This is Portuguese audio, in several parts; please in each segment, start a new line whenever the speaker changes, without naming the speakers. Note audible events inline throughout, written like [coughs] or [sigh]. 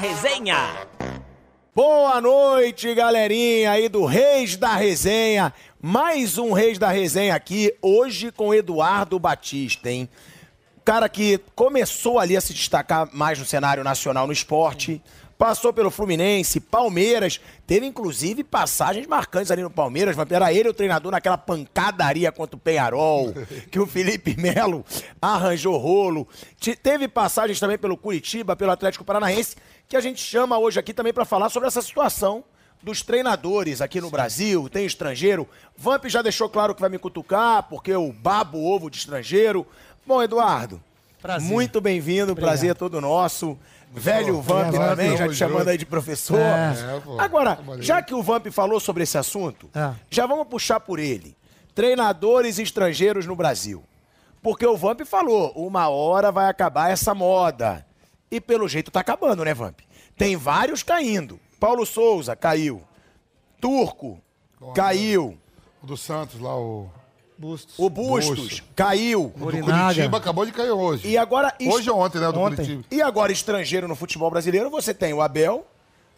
Resenha.
Boa noite, galerinha aí do Reis da Resenha. Mais um Reis da Resenha aqui, hoje com Eduardo Batista, hein? Cara que começou ali a se destacar mais no cenário nacional no esporte, passou pelo Fluminense, Palmeiras, teve inclusive passagens marcantes ali no Palmeiras, mas era ele o treinador naquela pancadaria contra o Penharol, [laughs] que o Felipe Melo arranjou rolo. Te- Teve passagens também pelo Curitiba, pelo Atlético Paranaense, que a gente chama hoje aqui também para falar sobre essa situação dos treinadores aqui no Brasil, tem estrangeiro. Vamp já deixou claro que vai me cutucar, porque eu babo ovo de estrangeiro. Bom, Eduardo,
Prazer.
muito bem-vindo, prazer é todo nosso. Velho Vamp também, já te chamando aí de professor.
É.
pô.
Agora, já que o Vamp falou sobre esse assunto,
É.
já vamos puxar por ele. Treinadores estrangeiros no Brasil. Porque o Vamp falou, uma hora vai acabar essa moda. E pelo jeito tá acabando, né, Vamp? Tem vários caindo. Paulo Souza caiu. Turco caiu.
O do Santos lá, o.
Bustos.
O Bustos
Bustos.
caiu.
O do. Curitiba acabou de cair hoje.
E agora est-
Hoje ou ontem, né? Do
Ontem.
Curitiba.
E agora, estrangeiro no futebol brasileiro, você tem o Abel,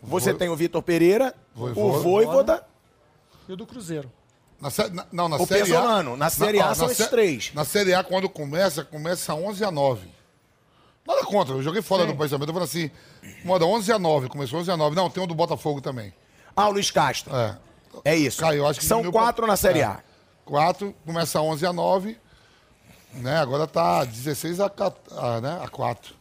você
Vo-
tem o Vitor Pereira, o
Voivoda.
E o do Cruzeiro.
Na sé- na- não, na
O
Série A.
Pesolano. Na Série A
ó,
são
na
esses
sé-
três.
Na Série A, quando começa, começa 11 a 9. Nada contra, eu joguei fora do pensamento. Eu falei assim, moda 11 a 9, começou 11 a 9. Não, tem um do Botafogo também.
ah, o Luiz Castro.
É.
É isso.
Caiu, acho que
São quatro
pra-
na Série
é.
A.
4, começa 11 a 9. Né? Agora tá 16 a, 4, a, né? a 4.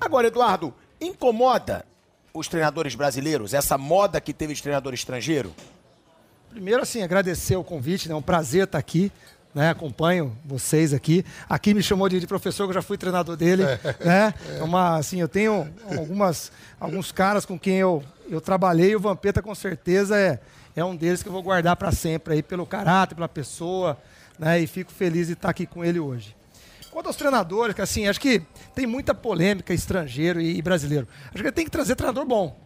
Agora, Eduardo, incomoda os treinadores brasileiros, essa moda que teve de treinador estrangeiro?
Primeiro, assim, agradecer o convite, né? É um prazer estar aqui. Né, acompanho vocês aqui. Aqui me chamou de, de professor, que eu já fui treinador dele. [laughs] Né? É uma, assim, eu tenho algumas, alguns caras com quem eu, eu trabalhei e o Vampeta com certeza é, é um deles que eu vou guardar para sempre aí, pelo caráter, pela pessoa. Né? E fico feliz de estar aqui com ele hoje. Quanto aos treinadores, que assim, acho que tem muita polêmica estrangeiro e, e brasileiro. Acho que tem que trazer treinador bom.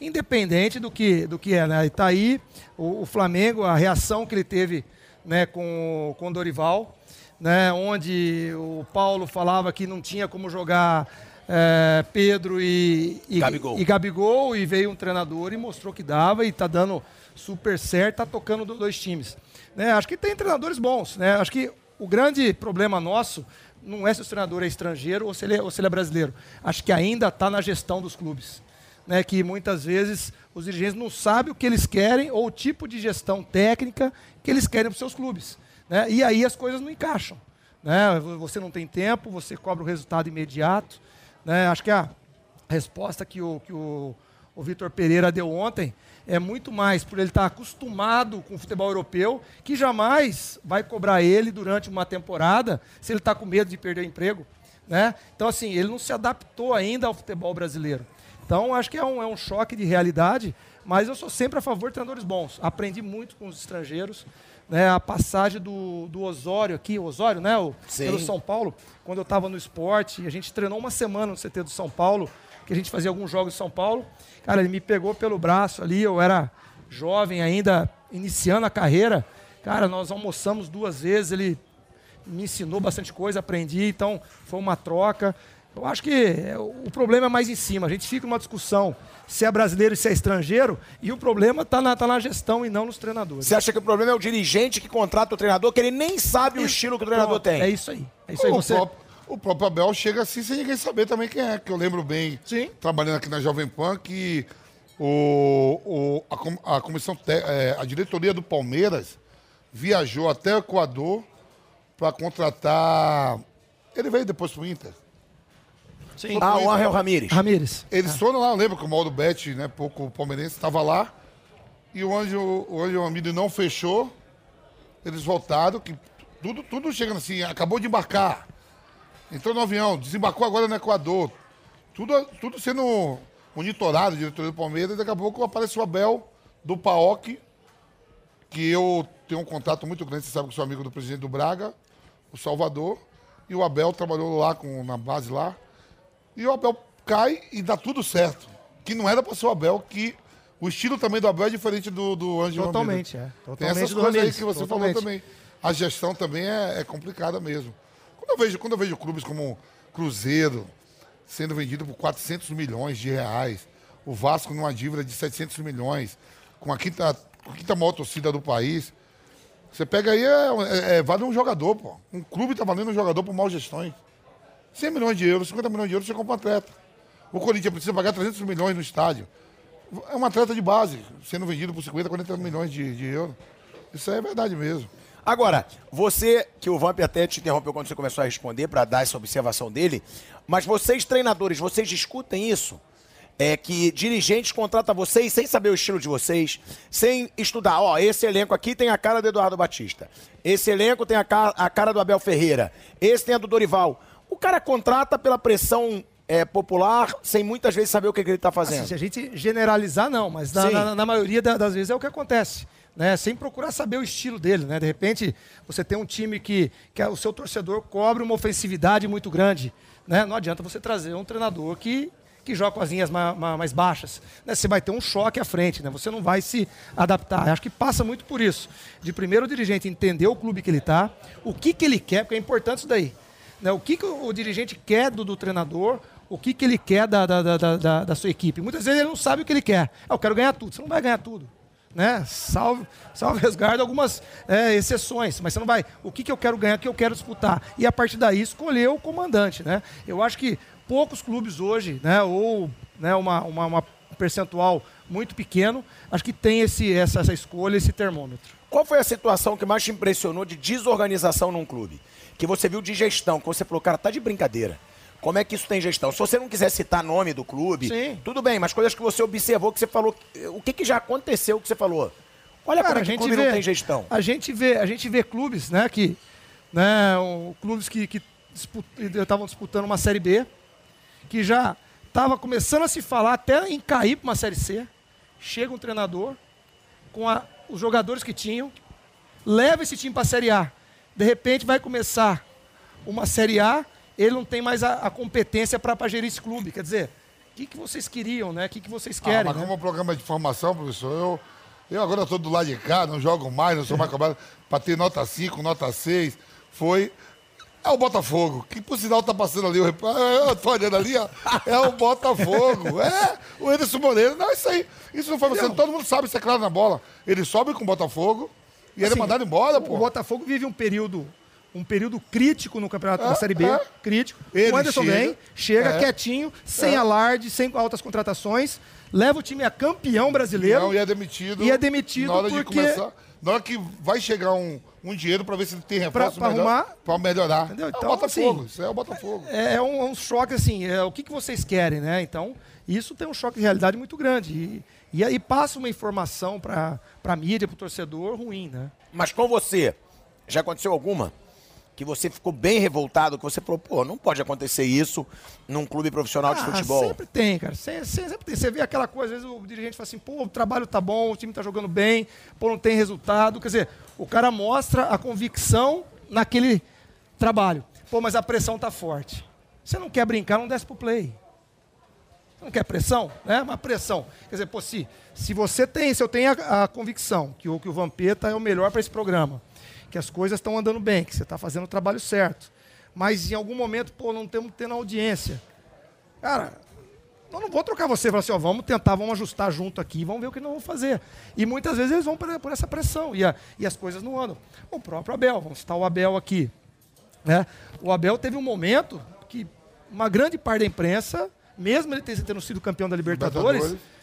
Independente do que, do que é, né? E tá aí o, o Flamengo, a reação que ele teve né, com, com o Dorival, né, onde o Paulo falava que não tinha como jogar é, Pedro e, e,
Gabigol.
e Gabigol, e veio um treinador e mostrou que dava e tá dando super certo, tá tocando do- dois times. Né, acho que tem treinadores bons, né? Acho que o grande problema nosso não é se o treinador é estrangeiro ou se ele é, ou se ele é brasileiro. Acho que ainda está na gestão dos clubes. Né, que muitas vezes os dirigentes não sabem o que eles querem ou o tipo de gestão técnica que eles querem para os seus clubes. Né? E aí as coisas não encaixam. Né? Você não tem tempo, você cobra o resultado imediato. Né? Acho que a resposta que o, que o, o Vitor Pereira deu ontem é muito mais por ele estar acostumado com o futebol europeu, que jamais vai cobrar ele durante uma temporada se ele está com medo de perder o emprego. Né? Então, assim, ele não se adaptou ainda ao futebol brasileiro. Então, acho que é um, é um choque de realidade, mas eu sou sempre a favor de treinadores bons. Aprendi muito com os estrangeiros. Né? A passagem do, do Osório aqui, o Osório, né? O,
Sim.
pelo São Paulo, quando eu estava no esporte, a gente treinou uma semana no CT do São Paulo, que a gente fazia alguns jogos em São Paulo. Cara, ele me pegou pelo braço ali, eu era jovem ainda, iniciando a carreira. Cara, nós almoçamos duas vezes, ele me ensinou bastante coisa, aprendi, então foi uma troca. Eu acho que é, o problema é mais em cima. A gente fica numa discussão se é brasileiro e se é estrangeiro, e o problema está na, tá na gestão e não nos treinadores.
Você acha que o problema é o dirigente que contrata o treinador, que ele nem sabe o estilo que o treinador
Pronto,
tem?
É isso aí. É isso aí. Você...
o próprio Abel chega assim sem ninguém saber também quem é, que eu lembro bem,
Sim.
trabalhando aqui na Jovem Pan, que o, o- a, com- a comissão, te- é, a diretoria do Palmeiras viajou até o Equador para contratar. Ele veio depois pro Inter.
Sim.
Ah, o Angel Ramírez.
Ramírez.
Eles foram lá, eu lembro que o Mauro Betti, né, pouco palmeirense, estava lá. E o Anjo, o Anjo Ramírez não fechou. Eles voltaram, que tudo, tudo chegando assim, acabou de embarcar. Entrou no avião, desembarcou agora no Equador. Tudo, tudo sendo monitorado, diretoria do Palmeiras. Daqui a pouco aparece o Abel do PAOC, que eu tenho um contato muito grande, você sabe que sou amigo do presidente do Braga, o Salvador. E o Abel trabalhou lá com, na base lá. E o Abel cai e dá tudo certo. Que não era para ser o Abel, que o estilo também do Abel é diferente do, do Ângelo
Totalmente, é.
Tem
Totalmente
essas
do
coisas aí que você
totalmente.
falou também. A gestão também é, é complicada mesmo. Quando eu, vejo, quando eu vejo clubes como Cruzeiro sendo vendido por 400 milhões de reais, o Vasco numa dívida de 700 milhões, com a quinta, a quinta maior torcida do país. Você pega aí, é, é, é, vale um jogador, pô. Um clube tá valendo um jogador por mal gestões. 100 milhões de euros, 50 milhões de euros, você compra um atleta. O Corinthians precisa pagar 300 milhões no estádio. É um atleta de base, sendo vendido por 50, 40 milhões de, de euros. Isso aí é verdade mesmo.
Agora, você, que o Vamp até te interrompeu quando você começou a responder para dar essa observação dele, mas vocês, treinadores, vocês discutem isso? É que dirigentes contratam vocês sem saber o estilo de vocês, sem estudar. Ó, esse elenco aqui tem a cara do Eduardo Batista. Esse elenco tem a cara, a cara do Abel Ferreira. Esse tem a do Dorival. O cara contrata pela pressão é, popular, sem muitas vezes saber o que, que ele está fazendo. Assim,
se a gente generalizar, não, mas na, na, na maioria das vezes é o que acontece né, sem procurar saber o estilo dele. Né? De repente, você tem um time que, que o seu torcedor cobre uma ofensividade muito grande. Né? Não adianta você trazer um treinador que, que joga com as linhas mais, mais baixas. Né? Você vai ter um choque à frente, né? você não vai se adaptar. Acho que passa muito por isso. De primeiro o dirigente entender o clube que ele está, o que, que ele quer, porque é importante isso daí. Né? O que, que o dirigente quer do, do treinador, o que, que ele quer da, da, da, da, da sua equipe. Muitas vezes ele não sabe o que ele quer. Ah, eu quero ganhar tudo. Você não vai ganhar tudo né? Salve, salve [laughs] resguardo algumas é, exceções, mas você não vai. O que, que eu quero ganhar, o que eu quero disputar? E a partir daí escolher o comandante, né? Eu acho que poucos clubes hoje, né? Ou né, uma, uma, uma percentual muito pequeno, acho que tem esse, essa, essa escolha, esse termômetro.
Qual foi a situação que mais te impressionou de desorganização num clube? Que você viu de gestão, que você falou, cara, tá de brincadeira. Como é que isso tem gestão? Se você não quiser citar nome do clube, Sim. tudo bem, mas coisas que você observou, que você falou, o que, que já aconteceu que você falou? Olha Cara, como é que o clube vê, não tem gestão.
A gente vê, a gente vê clubes, né, que né, um, clubes que estavam disputando uma série B, que já estava começando a se falar até em cair para uma série C. Chega um treinador com a, os jogadores que tinham, leva esse time para a série A. De repente vai começar uma série A ele não tem mais a, a competência para gerir esse clube. Quer dizer, o que, que vocês queriam, né? O que, que vocês querem? Ah,
mas
né?
como programa de formação, professor, eu, eu agora estou do lado de cá, não jogo mais, não sou mais cobrado. [laughs] Para ter nota 5, nota 6, foi. É o Botafogo, que por sinal tá passando ali, eu tô olhando ali, ó. É o Botafogo. [laughs] É, o Anderson Moreira. Não, isso aí. Isso não foi você. Todo mundo sabe, isso é claro na bola. Ele sobe com o Botafogo e assim, ele é mandado embora, pô.
O Botafogo vive um período um período crítico no campeonato é, da Série B, é. crítico. Ele o Anderson chega, vem, chega é, quietinho, sem é. alarde, sem altas contratações, leva o time a campeão brasileiro. Não,
e é demitido.
E é demitido
na hora
porque...
de começar. Na hora que vai chegar um, um dinheiro para ver se tem reforço
para arrumar,
para melhorar. Entendeu? É então, o Botafogo, assim, isso é o Botafogo.
É, é um, um, choque assim, é o que, que vocês querem, né? Então, isso tem um choque de realidade muito grande. E, e aí passa uma informação para a mídia, para o torcedor ruim, né?
Mas com você, já aconteceu alguma? Que você ficou bem revoltado, que você falou, pô, não pode acontecer isso num clube profissional ah, de futebol?
Sempre tem, cara. Sempre, sempre tem. Você vê aquela coisa, às vezes o dirigente fala assim, pô, o trabalho tá bom, o time tá jogando bem, pô, não tem resultado. Quer dizer, o cara mostra a convicção naquele trabalho. Pô, mas a pressão tá forte. Você não quer brincar, não desce pro play. Você não quer pressão? Né? Uma pressão. Quer dizer, pô, se, se você tem, se eu tenho a, a convicção que o, que o Vampeta é o melhor para esse programa, que as coisas estão andando bem, que você está fazendo o trabalho certo. Mas em algum momento, pô, não estamos tendo audiência. Cara, eu não vou trocar você, falar assim, ó, vamos tentar, vamos ajustar junto aqui, vamos ver o que nós vamos fazer. E muitas vezes eles vão por, por essa pressão e, a, e, as coisas não andam. O próprio Abel, vamos citar o Abel aqui. Né? O Abel teve um momento que uma grande parte da imprensa, mesmo ele tendo sido campeão da Libertadores, Libertadores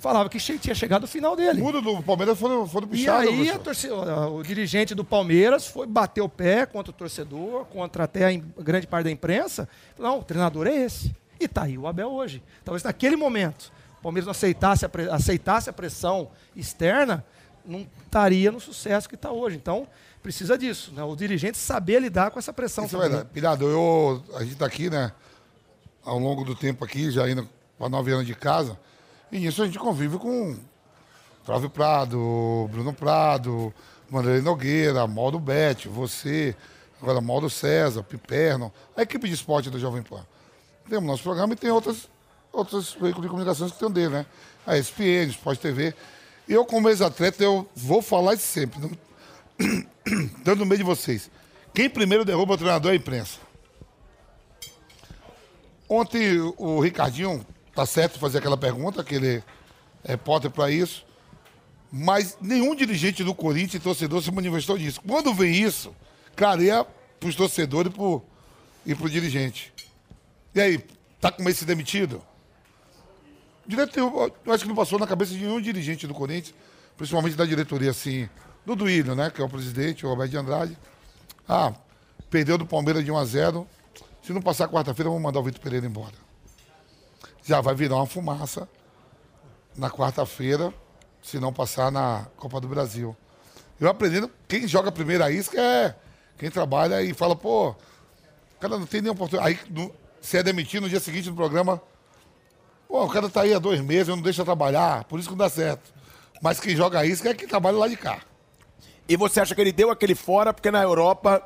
falava que tinha chegado o final dele.
Tudo do Palmeiras foi, foi do pichado.
E aí torcida, o dirigente do Palmeiras foi bater o pé contra o torcedor, contra até a grande parte da imprensa. Não, o treinador é esse. E tá aí o Abel hoje. Talvez naquele momento o Palmeiras não aceitasse a, aceitasse a pressão externa, não estaria no sucesso que está hoje. Então, precisa disso. Né? O dirigente saber lidar com essa pressão.
Isso é verdade. Pirado, eu, a gente está aqui, né? Ao longo do tempo aqui, já indo para nove anos de casa. E nisso a gente convive com Flávio Prado, Bruno Prado, Vanderlei Nogueira, Mauro Bete, você, agora Mauro César, Piperno, a equipe de esporte da Jovem Pan. Temos nosso programa e tem outras, outros veículos de comunicações que tem dele, né? A ESPN, Esporte TV. E eu, como ex-atleta, eu vou falar isso sempre, [coughs] dando no meio de vocês. Quem primeiro derruba o treinador é a imprensa. Ontem o Ricardinho tá certo fazer aquela pergunta, que ele é repórter para isso. Mas nenhum dirigente do Corinthians torcedor se manifestou disso. Quando vem isso, clareia para os torcedores e para e pro dirigente. E aí, tá com ser demitido? Direto, eu, eu acho que não passou na cabeça de nenhum dirigente do Corinthians, principalmente da diretoria, assim, do Duílio, né? Que é o presidente, o Roberto de Andrade. Ah, perdeu do Palmeiras de 1 a 0 Se não passar quarta-feira, vamos mandar o Vitor Pereira embora. Já vai virar uma fumaça na quarta-feira, se não passar na Copa do Brasil. Eu aprendendo, quem joga primeira isca é quem trabalha e fala, pô, cara não tem nenhuma oportunidade. Aí, no, se é demitido no dia seguinte no programa, pô, o cara tá aí há dois meses, não deixa trabalhar, por isso que não dá certo. Mas quem joga isca é quem trabalha lá de cá.
E você acha que ele deu aquele fora porque na Europa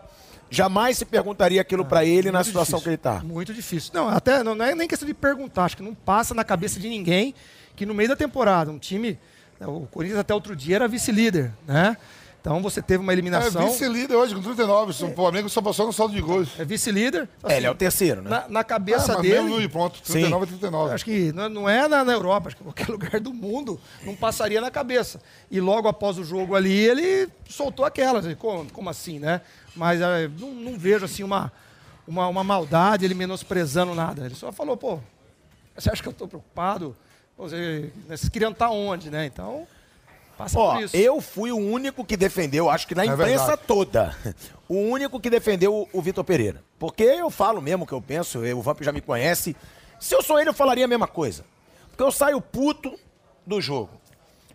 jamais se perguntaria aquilo ah, para ele na situação
difícil,
que ele está?
Muito difícil. Não, até não é nem questão de perguntar, acho que não passa na cabeça de ninguém que no meio da temporada, um time, o Corinthians até outro dia era vice-líder, né? Então você teve uma eliminação.
É vice-líder hoje com 39. O é. Flamengo só passou no saldo de gols.
É vice-líder.
Assim, é, ele é o terceiro, né?
Na, na cabeça ah, dele. Mesmo
e pronto, 39 Sim. 39.
Acho que não é na, na, Europa, acho que em qualquer [laughs] lugar do mundo não passaria na cabeça. E logo após o jogo ali, ele soltou aquela. Como, como assim, né? Mas é, não, não, vejo assim uma, uma, uma maldade, ele menosprezando nada. Ele só falou, pô, você acha que eu estou preocupado? Você, vocês queriam estar onde, né? Então.
Passa Ó, eu fui o único que defendeu, acho que na é imprensa verdade. toda, [laughs] o único que defendeu o, o Vitor Pereira. Porque eu falo mesmo o que eu penso, eu, o Vamp já me conhece. Se eu sou ele, eu falaria a mesma coisa. Porque eu saio puto do jogo.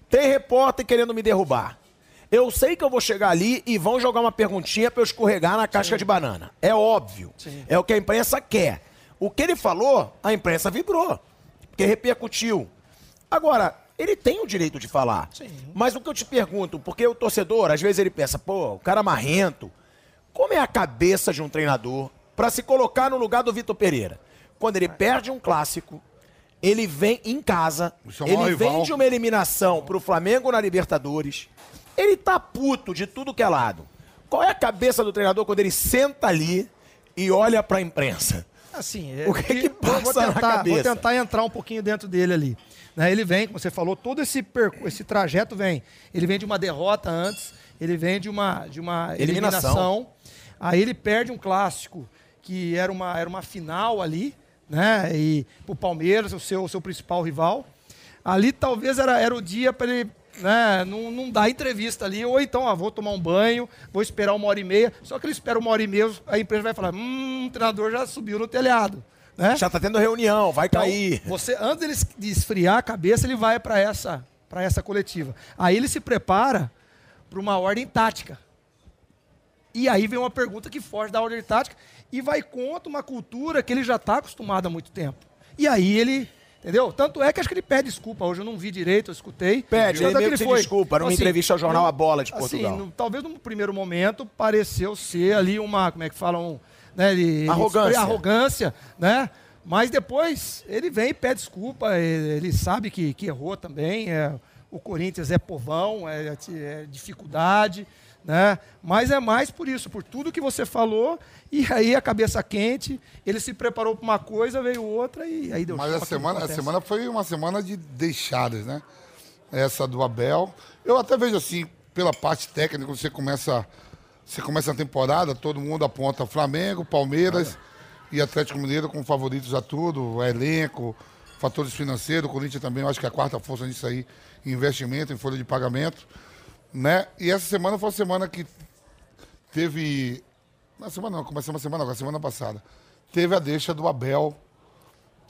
Tem repórter querendo me derrubar. Eu sei que eu vou chegar ali e vão jogar uma perguntinha para eu escorregar na casca Sim. de banana. É óbvio. Sim. É o que a imprensa quer. O que ele falou, a imprensa vibrou. Porque repercutiu. Agora, ele tem o direito de falar. Sim. Mas o que eu te pergunto, porque o torcedor, às vezes ele pensa, pô, o cara marrento. Como é a cabeça de um treinador para se colocar no lugar do Vitor Pereira? Quando ele perde um clássico, ele vem em casa, é ele vem de uma eliminação para o Flamengo na Libertadores, ele tá puto de tudo que é lado. Qual é a cabeça do treinador quando ele senta ali e olha para a imprensa?
Assim, é, o que, que passa vou tentar, na cabeça? Vou tentar entrar um pouquinho dentro dele ali. Né? Ele vem, como você falou, todo esse, esse trajeto vem. Ele vem de uma derrota antes, ele vem de uma, de uma eliminação. eliminação. Aí ele perde um clássico, que era uma, era uma final ali, né? E o Palmeiras, o seu, o seu principal rival. Ali talvez era, era o dia para ele né, não, não dar entrevista ali, ou então, ah, vou tomar um banho, vou esperar uma hora e meia. Só que ele espera uma hora e meia, a empresa vai falar: hum, o treinador já subiu no telhado. Né?
Já está tendo reunião, vai então, cair.
Você, antes de esfriar a cabeça, ele vai para essa, essa coletiva. Aí ele se prepara para uma ordem tática. E aí vem uma pergunta que foge da ordem tática e vai contra uma cultura que ele já está acostumado há muito tempo. E aí ele Entendeu? Tanto é que acho que ele pede desculpa. Hoje eu não vi direito, eu escutei.
Pede, ele, é ele foi. desculpa numa assim, entrevista ao jornal A Bola de Portugal.
Assim, no, talvez no primeiro momento pareceu ser ali uma, como é que falam, né,
ele, arrogância.
arrogância, né? Mas depois ele vem e pede desculpa, ele, ele sabe que, que, errou também. É, o Corinthians é povão, é, é, dificuldade, né? Mas é mais por isso, por tudo que você falou, e aí a cabeça quente, ele se preparou para uma coisa, veio outra e aí deu
Mas a semana, a semana foi uma semana de deixadas, né? Essa do Abel. Eu até vejo assim, pela parte técnica, você começa você começa a temporada, todo mundo aponta Flamengo, Palmeiras e Atlético Mineiro como favoritos a tudo, elenco, fatores financeiros, o Corinthians também, eu acho que é a quarta força nisso aí, investimento, em folha de pagamento, né? E essa semana foi a semana que teve, na semana não, começou uma semana agora, semana passada, teve a deixa do Abel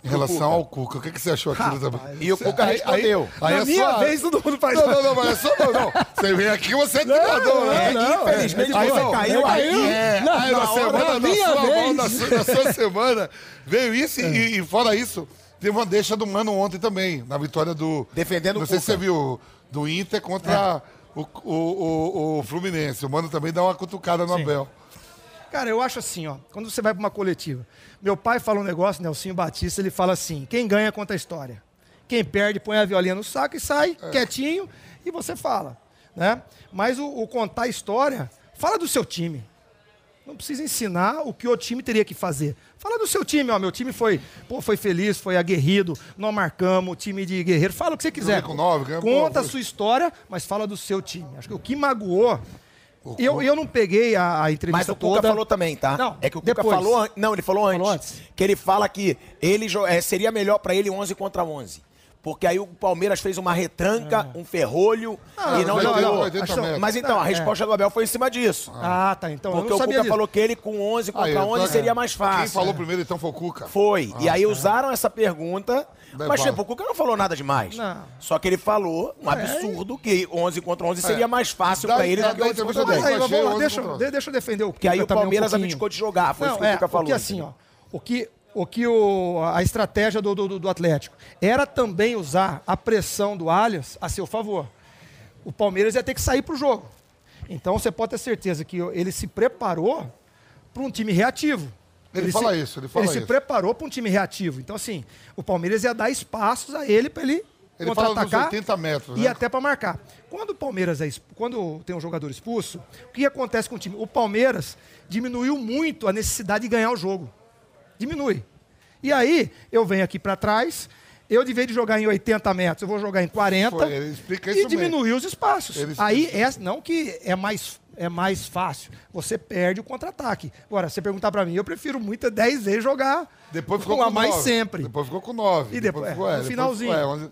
em relação ao Cuca, o que, que você achou aquilo também?
E o Cuca aí, respondeu.
Aí, aí, é minha sua... vez todo mundo faz
Não, não, não, mas é só não, não. Você vem aqui, você é treinador, né?
Não, infelizmente aí, você caiu aí.
É, não, aí na, na semana, na sua, vez. na, sua, na sua semana, veio isso é. e, e, fora isso, teve uma deixa do Mano ontem também, na vitória do...
Defendendo
o Não sei se você viu, do Inter contra é. O, o, o, o, Fluminense. O Mano também dá uma cutucada no Sim. Abel.
Cara, eu acho assim, ó, quando você vai para uma coletiva, meu pai fala um negócio, Nelsinho Batista, ele fala assim: quem ganha conta a história. Quem perde põe a violinha no saco e sai é. quietinho e você fala, né? Mas o, o contar a história, fala do seu time. Não precisa ensinar o que o time teria que fazer. Fala do seu time, ó. Meu time foi, pô, foi feliz, foi aguerrido, não marcamos, time de guerreiro. Fala o que você quiser.
com nove, ganha,
Conta
pô,
a sua história, mas fala do seu time. Acho que o que magoou. Eu, eu não peguei a, a entrevista
Mas o Cuca
toda.
falou também, tá?
Não,
é que o Cuca
depois.
falou. Não, ele falou antes,
Falou antes.
Que ele fala que ele é, seria melhor pra ele 11 contra 11. Porque aí o Palmeiras fez uma retranca, um ferrolho
Ah,
e não jogou.
não, não,
80
acho-
metros.
Mas então, a
É.
resposta do Abel foi em cima disso.
Ah, tá. Então
Porque
eu não
o
sabia
Cuca falou que ele com 11 contra
Aí, eu tô-
11 seria mais fácil.
Quem falou primeiro então foi o Cuca.
Foi. e aí usaram essa pergunta. Mas, tipo, o Cuca não falou nada demais.
Não.
Só que ele falou um absurdo que 11 contra 11 seria mais fácil pra ele do que
dá
11 contra
entrevista
10.
Mas aí,
Eu
vamos
achei
lá,
11
deixa, eu defender o
Que aí
Cuca
o
também um
Palmeiras abdicou de jogar. Foi isso
Não,
que o
é,
Cuca falou.
Porque assim, ó, o que, o que o, a estratégia do, do, do Atlético era também usar a pressão do Allianz a seu favor. O Palmeiras ia ter que sair para o jogo. Então você pode ter certeza que ele se preparou para um time reativo.
Ele fala
se,
isso, ele fala
se
isso.
preparou para um time reativo. Então, assim, o Palmeiras ia dar espaços a ele para ele,
Ele
contra-atacar
80 metros,
e
né?
até para marcar. Quando o Palmeiras é exp- quando tem um jogador expulso, o que acontece com o time? O Palmeiras diminuiu muito a necessidade de ganhar o jogo. Diminui. E aí, eu venho aqui para trás, eu de vez de jogar em 80 metros, eu vou jogar em 40
Foi,
e diminuir os espaços. Aí, é, não que é mais, é mais fácil, você perde o contra-ataque. Agora, você perguntar para mim, eu prefiro muito 10 vezes jogar
Depois ficou
com a mais
nove.
sempre.
Depois ficou com 9.
E depois- é, no
depois
finalzinho.
ficou- é,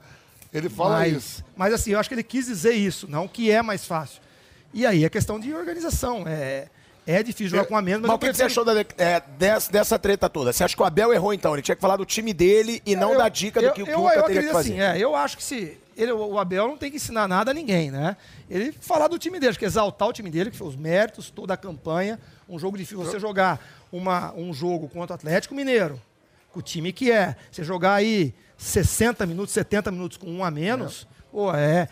ele fala
mas,
isso.
Mas assim, eu acho que ele quis dizer isso, não que é mais fácil. E aí é questão de organização. É, é difícil jogar com a menos, mas,
Mas
eu
o que, que você achou da- é, dessa, dessa treta toda? Você acha que o Abel errou então? Ele tinha que falar do time dele e não
Eu-
da dica
eu-
do que o
eu,
Cuca
eu
teria que fazer.
assim, é, eu acho que se ele, o Abel não tem que ensinar nada a ninguém, né? Ele falar do time dele, acho que exaltar o time dele, que foi os méritos, toda a campanha, um jogo difícil. Você jogar uma, um jogo contra o Atlético Mineiro, com o time que é, você jogar aí 60 minutos, 70 minutos com um a menos, pô, é.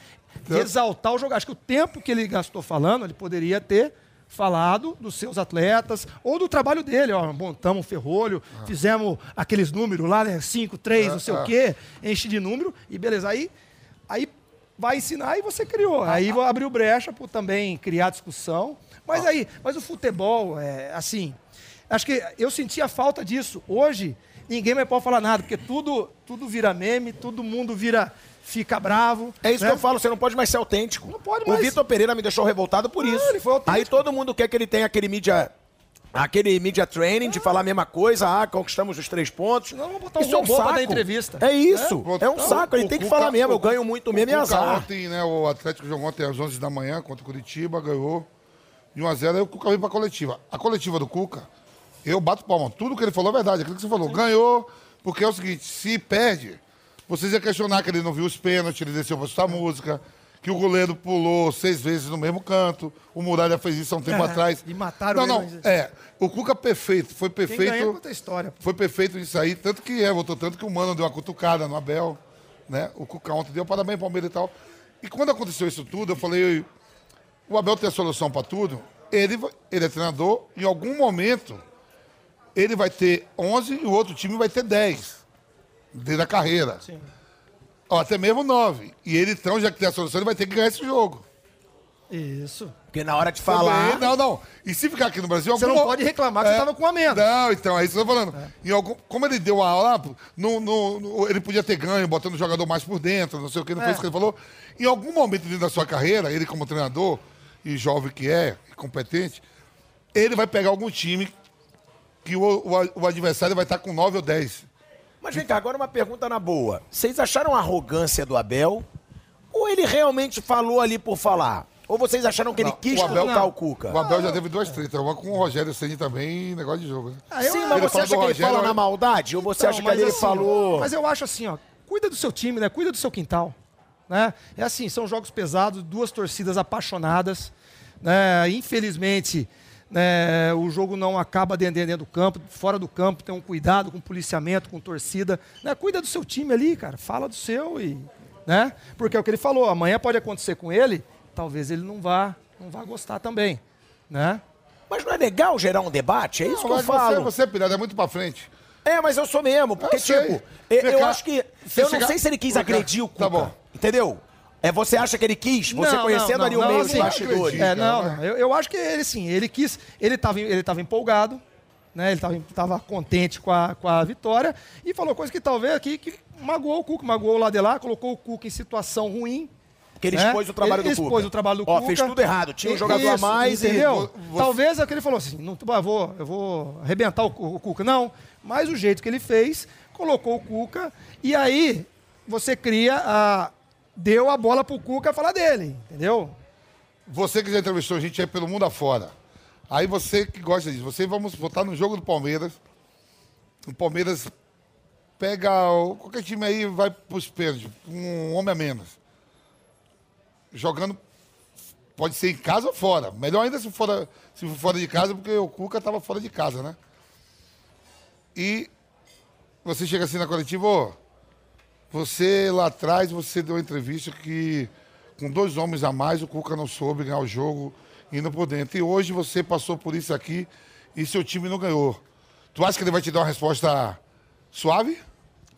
exaltar o jogo. Acho que o tempo que ele gastou falando, ele poderia ter falado dos seus atletas ou do trabalho dele. Ó, montamos um ferrolho, fizemos aqueles números lá, né? 5, 3, não sei o quê, enche de número e beleza. Aí, aí vai ensinar e você criou. Aí abriu brecha para também criar discussão. Mas aí, mas o futebol, é assim, acho que eu senti a falta disso. Hoje, ninguém mais pode falar nada, porque tudo, tudo vira meme, todo mundo vira, fica bravo.
É isso
né?
que eu falo, você não pode mais ser autêntico.
Não pode
O
mais.
Vitor Pereira me deixou revoltado por isso.
ele foi autêntico.
Aí todo mundo quer que ele tenha aquele mídia. Aquele media training de falar a mesma coisa, ah, conquistamos os três pontos.
Vamos botar um
Isso é um saco.
dar entrevista.
É isso, é, um
Então,
saco. Ele
o
tem que falar mesmo, eu
o-
ganho muito
o
mesmo e
Cuca
azar.
Ontem, né, o Atlético jogou ontem às 11 da manhã contra o Curitiba, ganhou de 1 a 0 aí o Cuca veio pra coletiva. A coletiva do Cuca, eu bato palma. Tudo que ele falou é verdade. Aquilo que você falou, ganhou, porque é o seguinte, se perde, vocês iam questionar que ele não viu os pênaltis, ele desceu pra escutar música, que o goleiro pulou seis vezes no mesmo canto, o Muralha fez isso há um tempo
É,
atrás.
e mataram
Não, não, é. O Cuca perfeito, foi
Quem ganha
perfeito.
conta a história.
Foi perfeito isso aí, tanto que é, votou tanto que o Mano deu uma cutucada no Abel, né? O Cuca ontem deu parabéns Palmeiras e tal. E quando aconteceu isso tudo, eu falei, o Abel tem a solução para tudo, ele, ele é treinador, em algum momento ele vai ter 11 e o outro time vai ter 10 dentro da carreira.
Sim.
Ou até mesmo 9. E ele então, já que tem a solução, ele vai ter que ganhar esse jogo.
Isso.
Porque na hora de falar.
Também, Não, não. E se ficar aqui no Brasil...
Você
algum
não pode reclamar que você tava com a menos.
Não, então, é isso que eu tô falando. Em algum, como ele deu a aula, no, no- no- ele podia ter ganho, botando o jogador mais por dentro, não sei o que, não foi
É.
isso que ele falou. Em algum momento dentro da sua carreira, ele como treinador, e jovem que é, e competente, ele vai pegar algum time que o, o- o adversário vai estar com 9 ou 10.
Mas vem cá, agora uma pergunta na boa. Vocês acharam a arrogância do Abel? Ou ele realmente falou ali por falar? Ou vocês acharam que ele
Não,
quis
o Abel-
colocar o Cuca?
O Abel já teve duas tretas, uma com o Rogério Ceni também, negócio de jogo. Né?
Ah, eu-
Sim,
ele
mas você acha que ele
Rogério,
fala na
eu-
maldade? Ou você
Então,
acha que ali ele
assim,
falou.
Mas eu acho assim, ó, cuida do seu time, né? Cuida do seu quintal. Né? É assim, são jogos pesados, duas torcidas apaixonadas. Né? Infelizmente, né, o jogo não acaba dentro, dentro do campo, fora do campo, tem um cuidado com policiamento, com torcida. Né? Cuida do seu time ali, cara. Fala do seu e. Né? Porque é o que ele falou, amanhã pode acontecer com ele, talvez ele não vá, não vá gostar também. Né?
Mas não é legal gerar um debate? É isso que eu falo.
Você, você, Pirata, é muito pra frente.
É, mas eu sou mesmo, porque,
Eu
tipo, eu, eu acho que.
se
Eu não sei se ele quis agredir o Cuca.
tá bom.
Entendeu? É, você acha que ele quis? Você
Não,
conhecendo
não,
ali
não,
o meio dos bastidores.
É, não. Eu, eu acho que ele sim, ele quis, ele estava ele tava empolgado, né? Ele estava tava contente com a, com a vitória e falou coisa que talvez aqui que magoou o Cuca, magoou o lado de lá, colocou o Cuca em situação ruim.
Que ele
né?
expôs o trabalho
ele
do Cuca.
expôs o trabalho do
Ó,
Cuca.
fez tudo errado. Tinha um
E-
jogador a mais e-
entendeu?
Vo-
Talvez é o que ele falou assim, não, eu vou, eu vou arrebentar o, o Cuca. Não, mas o jeito que ele fez, colocou o Cuca e aí você cria a... Deu a bola pro Cuca falar dele, entendeu?
Você que já entrevistou a gente aí pelo mundo afora. Aí você que gosta disso, você vamos votar no jogo do Palmeiras. O Palmeiras pega qualquer time aí vai pros pênaltis, um homem a menos. Jogando pode ser em casa ou fora. Melhor ainda se for, se for fora de casa, porque o Cuca estava fora de casa, né? E você chega assim na coletiva, ô, você lá atrás, você deu uma entrevista que com dois homens a mais o Cuca não soube ganhar o jogo indo por dentro. E hoje você passou por isso aqui e seu time não ganhou. Tu acha que ele vai te dar uma resposta suave?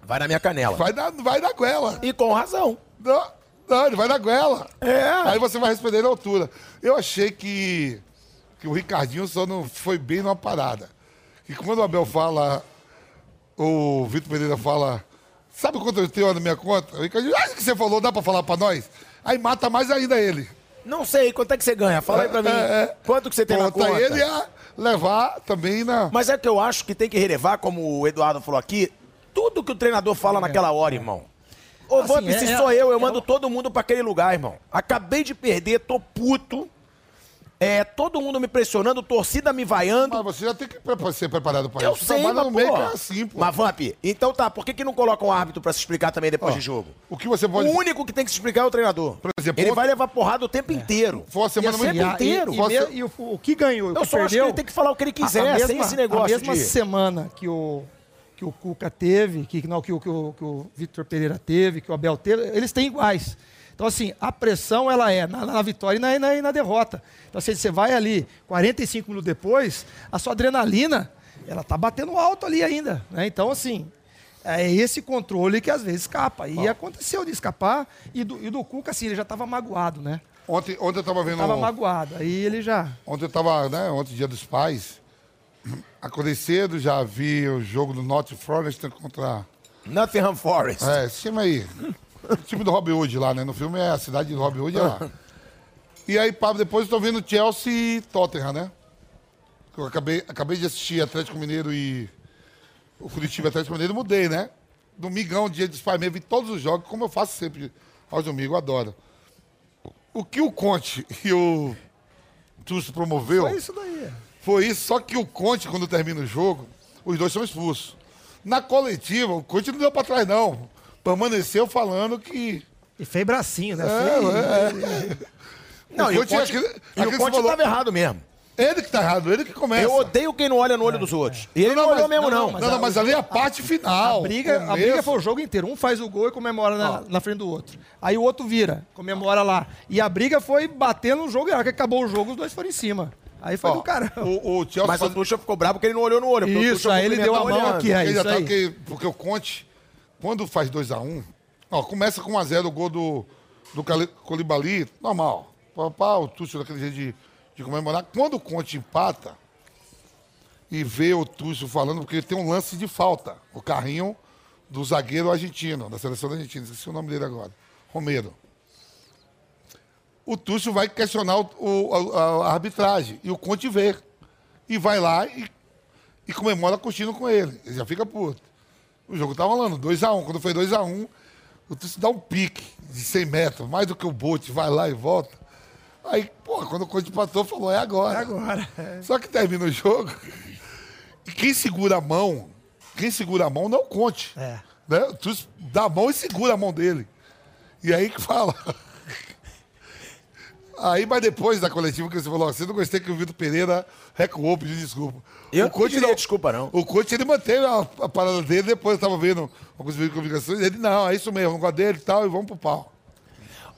Vai na minha canela.
Vai dar, vai dar goela.
E com razão.
Não, não, ele vai dar goela.
É.
Aí você vai responder na altura. Eu achei que, que o Ricardinho só não foi bem numa parada. E quando o Abel fala, o Vitor Pereira fala, sabe quanto eu tenho na minha conta? O Ricardinho, acha que você falou, dá pra falar pra nós? Aí mata mais ainda ele.
Não sei, quanto é que você ganha? Fala aí pra mim.
É, é.
Quanto que você tem na
Conta ele a levar também na...
Mas é que eu acho que tem que relevar, como o Eduardo falou aqui, tudo que o treinador fala naquela hora, irmão. Ô,
Assim,
Vamp,
é-
se
é-
sou eu, eu
é
mando todo mundo pra aquele lugar, irmão. Acabei de perder, tô puto. É, todo mundo me pressionando, torcida me vaiando.
Mas você já tem que pre- ser preparado pra
Eu
isso.
sei,
Trabalha
mas,
no meio que é assim, pô.
Mas, Vamp, então tá, por que, que não coloca um árbitro pra se explicar também depois
Ó,
de jogo?
O que você pode...
O único que tem que se explicar é o treinador.
Por exemplo,
ele
ontem-
vai levar porrada o tempo inteiro.
Foi uma semana
E
muito...
tempo inteiro.
E, e,
Você-
e o, o que ganhou, o
Eu só acho que
perdeu,
ele tem que falar o que ele
a-
quiser,
a mesma,
sem esse negócio
A mesma
de...
semana que o, que o Cuca teve, que, não, que, o, que, o, que o Vitor Pereira teve, que o Abel teve, eles têm iguais. Então, assim, a pressão ela é na, na vitória e na, na, na derrota. Então, assim, você vai ali, 45 minutos depois, a sua adrenalina, ela tá batendo alto ali ainda. Né? Então, assim, é esse controle que às vezes escapa. E aconteceu de escapar, e do, e do Cuca, assim, ele já estava magoado, né?
Ontem, ontem eu tava vendo...
Tava magoado. Aí ele já.
Ontem eu tava, né, ontem dia dos pais, acordei cedo, já vi o jogo do North Forest contra...
Nottingham Forest.
É, esse time aí, o time do Robin Hood lá, né, no filme é a cidade do Robin Hood, é lá. E aí, pá, depois eu tô vendo Chelsea e Tottenham, né? Eu acabei, acabei de assistir Atlético Mineiro e o Curitiba Atlético Mineiro, mudei, né? Domingão, dia dos pais mesmo, vi todos os jogos, como eu faço sempre aos domingos, adoro. O que o Conte [laughs] e o Tusso promoveu...
Foi isso daí.
Foi isso, só que o Conte, quando termina o jogo, os dois são expulsos. Na coletiva, o Conte não deu pra trás, não. Permaneceu falando que.
E fez bracinho, né?
É,
Fez-
é,
Não,
O
e o
Conte é
Conte,
aquele-
e o
que
Conte
falou-
tava errado mesmo.
Ele que tá errado, ele que começa.
Eu odeio quem não olha no olho dos outros. E ele não,
Não,
olhou
mas-
mesmo,
não,
não.
não,
Não, não, mas ali é a parte final.
A briga, a briga foi o jogo inteiro. Um faz o gol e comemora na, na frente do outro. Aí o outro vira, comemora lá. E a briga foi batendo no jogo. E a hora que acabou o jogo, os dois foram em cima. Aí foi
Ó,
do caramba.
O, o Chelsea
Mas
faz-
o Tuchel ficou bravo porque ele não olhou no olho.
Isso, aí ele deu a mão
olhando.
aqui, aí.
Porque, já
isso
tá,
aí.
porque, porque o Conte, quando faz 2x1, ó, começa com 1x0 o gol do, do Colibali, normal. Pá, pá, o Túcio daquele jeito de, de comemorar. Quando o Conte empata e vê o Túcio falando, porque tem um lance de falta. O carrinho do zagueiro argentino, da seleção Argentina, esqueci o nome dele agora. Romero. O Túcio vai questionar o- o- a, a arbitragem. E o Conte vê. E vai lá e e comemora curtindo com ele. Ele já fica puto. O jogo tá rolando, 2x1. Quando foi 2x1, o Tusso dá um pique de 100 metros, mais do que o Bolt, vai lá e volta. Aí, pô, quando o Conte empatou, falou, é agora.
É agora.
Só que termina o jogo, e quem segura a mão, quem segura a mão não é Conte.
É.
Né? O Tusso dá a mão e segura a mão dele. E aí que fala. Aí, mas depois da coletiva que você falou, você não gostei que o Vitor Pereira recuou, pediu desculpa.
Eu
O
não
Conte
pediria desculpa, não.
O coach, ele manteve a, a parada dele, depois eu tava vendo alguns vídeos de comunicações, ele, não, é isso mesmo, não gosto dele e tal, e vamos pro pau.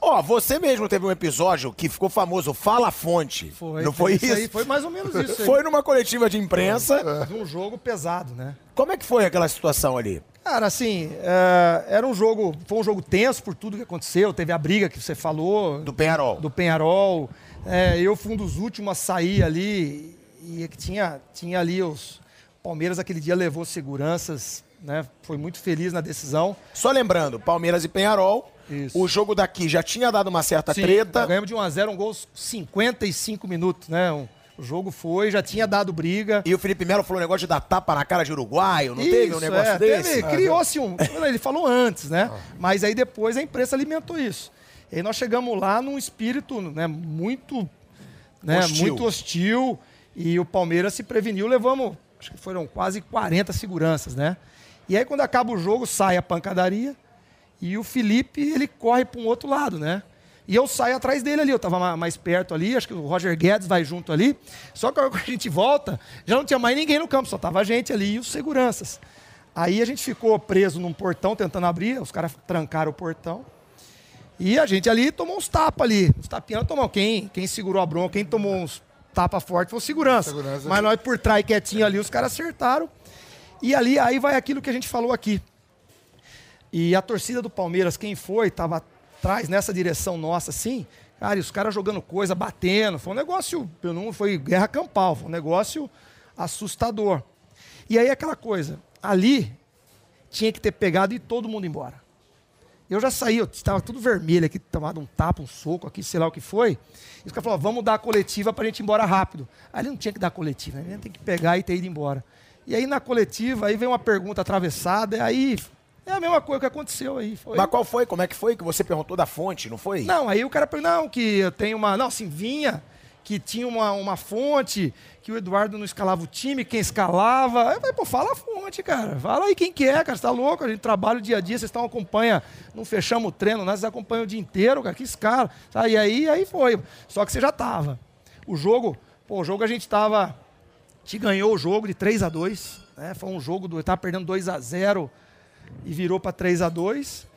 Ó, você mesmo teve um episódio que ficou famoso, Fala Fonte.
Foi,
não foi isso?
aí foi mais ou menos isso. aí.
Foi numa coletiva de imprensa.
um jogo pesado, né?
Como é que foi aquela situação ali?
Cara, assim, é, era um jogo, foi um jogo tenso por tudo que aconteceu. Teve a briga que você falou.
Do Penharol.
Do Penharol. É, eu fui um dos últimos a sair ali e que tinha, tinha ali os. Palmeiras aquele dia levou seguranças, né? Foi muito feliz na decisão.
Só lembrando, Palmeiras e Penharol.
Isso.
O jogo daqui já tinha dado uma certa
Sim,
treta.
Ganhamos de 1 a 0 um gol 55 minutos, né? Um- o jogo foi, já tinha dado briga.
E o Felipe Melo falou um negócio de dar tapa na cara de uruguaio, não
Isso,
teve um negócio
é,
desse?
Criou-se um. Ele falou antes, né? Mas aí depois a imprensa alimentou isso. E aí nós chegamos lá num espírito né, muito, né,
Hostil.
muito hostil. E o Palmeiras se preveniu, levamos, acho que foram quase 40 seguranças, né? E aí quando acaba o jogo, sai a pancadaria e o Felipe, ele corre para um outro lado, né? E eu saio atrás dele ali, eu estava ma- mais perto ali, acho que o Roger Guedes vai junto ali. Só que quando a gente volta, já não tinha mais ninguém no campo, só tava a gente ali e os seguranças. Aí a gente ficou preso num portão tentando abrir, os caras trancaram o portão. E a gente ali tomou uns tapas ali. Uns tapinhos tomou. Quem, quem segurou a bronca, quem tomou uns tapas fortes foi o segurança.
Segurança.
Mas nós por trás quietinho ali, os caras acertaram. E ali, aí vai aquilo que a gente falou aqui. E a torcida do Palmeiras, quem foi, estava atrás nessa direção nossa, assim, cara, e os caras jogando coisa, batendo. Foi um negócio, não foi guerra campal, foi um negócio assustador. E aí aquela coisa, ali tinha que ter pegado e todo mundo embora. Eu já saí, eu estava tudo vermelho aqui, tomado um tapa, um soco aqui, sei lá o que foi. E os caras falaram, vamos dar a coletiva para a gente ir embora rápido. Ele não tinha que dar a coletiva, né? ele tem que pegar e ter ido embora. E aí na coletiva, aí vem uma pergunta atravessada, e aí é a mesma coisa que aconteceu aí. Foi.
Mas qual foi? Como é que foi? Que você perguntou da fonte, não foi?
Não, aí o cara perguntou, não, que tenho uma. Não, assim, vinha, que tinha uma, uma fonte, que o Eduardo não escalava o time, quem escalava. Eu falei, pô, fala a fonte, cara. Fala aí quem que é, cara. Você tá louco? A gente trabalha o dia a dia, vocês estão acompanham, não fechamos o treino, nós acompanham o dia inteiro, cara, que escala. Tá, e aí, aí foi. Só que você já tava. O jogo, pô, o jogo a gente tava. Te ganhou o jogo de 3 a 2 né? Foi um jogo do. Tava perdendo 2 a 0 e virou para 3 a 2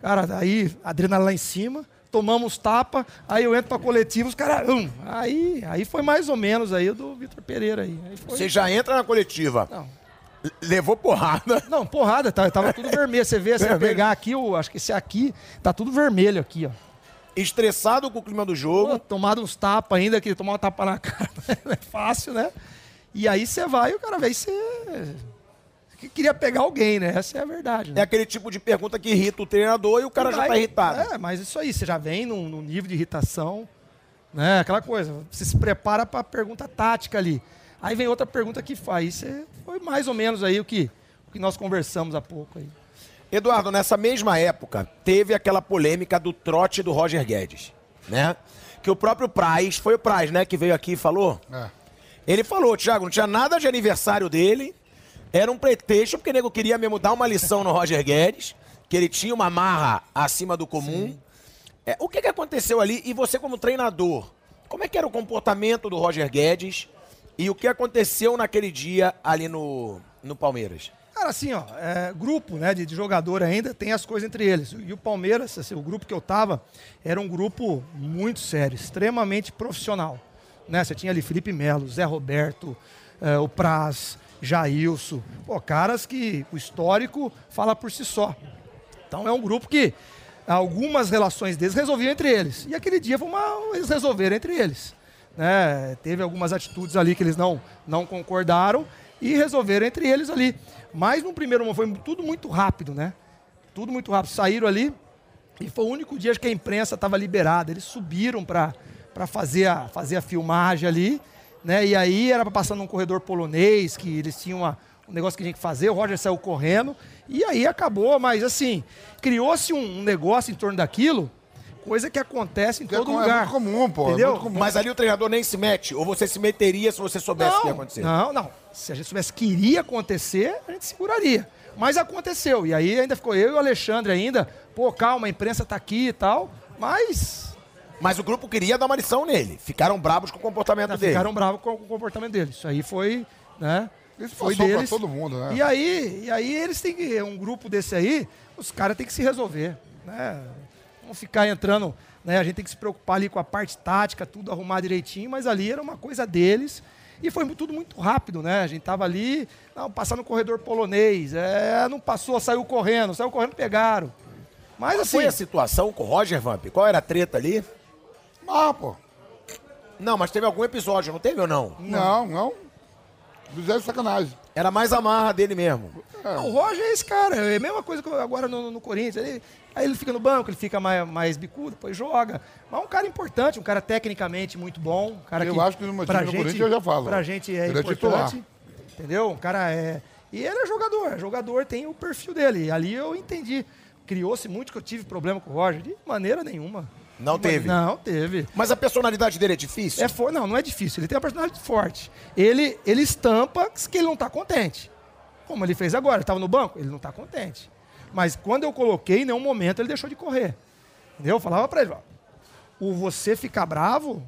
Cara, aí, adrenalina lá em cima, tomamos tapa, aí eu entro pra coletiva, os caras. Hum, aí, aí foi mais ou menos aí o do Vitor Pereira aí. Aí foi-
Você já entra na coletiva.
Não.
Levou porrada. [laughs]
Não, porrada, tá, tava tudo vermelho. Você vê, você pegar aqui, o, acho que esse aqui, tá tudo vermelho aqui, ó.
Estressado com o clima do
Pô,
jogo.
tomado uns tapas ainda, que tomar uma tapa na [laughs] cara não é fácil, né? E aí você vai e o cara vê, você que queria pegar alguém, né? Essa é a verdade. né?
É aquele tipo de pergunta que irrita o treinador e o cara já
Vai-
tá irritado.
É, mas isso aí, você já vem num, num nível de irritação, né? Aquela coisa, você se prepara para a pergunta tática ali. Aí vem outra pergunta que faz. Isso foi mais ou menos aí o que, o que nós conversamos há pouco aí.
Eduardo, nessa mesma época, teve aquela polêmica do trote do Roger Guedes, né? Que o próprio Praz, foi o Praz, né, que veio aqui e falou.
É.
Ele falou, Thiago, não tinha nada de aniversário dele, era um pretexto, porque o nego queria mesmo dar uma lição no Roger Guedes, que ele tinha uma marra acima do comum. É, o que, que aconteceu ali? E você, como treinador, como é que era o comportamento do Roger Guedes e o que aconteceu naquele dia ali no, no Palmeiras?
Cara, assim, ó, é, grupo né, de, de jogador ainda tem as coisas entre eles. E o Palmeiras, assim, o grupo que eu tava, era um grupo muito sério, extremamente profissional. Né? Você tinha ali Felipe Melo, Zé Roberto, é, o Praz, Jailson. Pô, caras que o histórico fala por si só. Então é um grupo que algumas relações deles resolviam entre eles. E aquele dia foi uma, eles resolveram entre eles. Né? Teve algumas atitudes ali que eles não, não concordaram e resolveram entre eles ali. Mas no primeiro momento foi tudo muito rápido, né? Tudo muito rápido. Saíram ali e foi o único dia que a imprensa estava liberada. Eles subiram para fazer a, fazer a filmagem ali. Né? E aí era para passar num corredor polonês, que eles tinham uma, um negócio que tinha que fazer. O Roger saiu correndo. E aí acabou, mas assim, criou-se um, um negócio em torno daquilo, coisa que acontece em
é
todo
é
lugar.
muito comum, pô, é
Entendeu?
muito comum.
Mas ali o treinador nem se mete, ou você se meteria se você soubesse o que ia acontecer?
Não, não. Se a gente soubesse que iria acontecer, a gente seguraria. Mas aconteceu. E aí ainda ficou eu e o Alexandre ainda. Pô, calma, a imprensa tá aqui e tal. Mas
Mas o grupo queria dar uma lição nele. Ficaram bravos com o comportamento dele.
ficaram bravos com o comportamento dele. Isso aí foi, né?
Isso
foi deles.
todo mundo, né?
E aí, e aí eles têm que. Um grupo desse aí, os caras têm que se resolver. Né? Não ficar entrando. Né? A gente tem que se preocupar ali com a parte tática, tudo arrumar direitinho, mas ali era uma coisa deles. E foi tudo muito rápido, né? A gente tava ali, não, passar no corredor polonês, é, não passou, saiu correndo, saiu correndo, pegaram. Mas
Qual
assim,
foi a situação com o Roger Vamp? Qual era a treta ali?
Ah, pô.
Não, mas teve algum episódio, não teve ou não?
Não, não. De sacanagem.
Era mais a marra dele mesmo.
Não, o Roger é esse cara, é a mesma coisa que agora no, no Corinthians. Ele- aí ele fica no banco, ele fica mais, mais bicudo, depois joga. Mas é um cara importante, um cara tecnicamente muito bom. Um cara
Eu
que,
acho que no meu
gente-
Corinthians eu já falo.
Pra gente é
Ele é
importante.
titular.
entendeu? Um cara é. E ele é jogador. Jogador tem o perfil dele. E ali eu entendi. Criou-se muito que eu tive problema com o Roger. De maneira nenhuma.
Não teve?
Não, teve.
Mas a personalidade dele é difícil?
É for... Não, não é difícil. Ele tem uma personalidade forte. Ele, ele estampa que ele não está contente. Como ele fez agora. Ele estava no banco, ele não está contente. Mas quando eu coloquei, em nenhum momento ele deixou de correr. Entendeu? Eu falava para ele, ó, o você ficar bravo,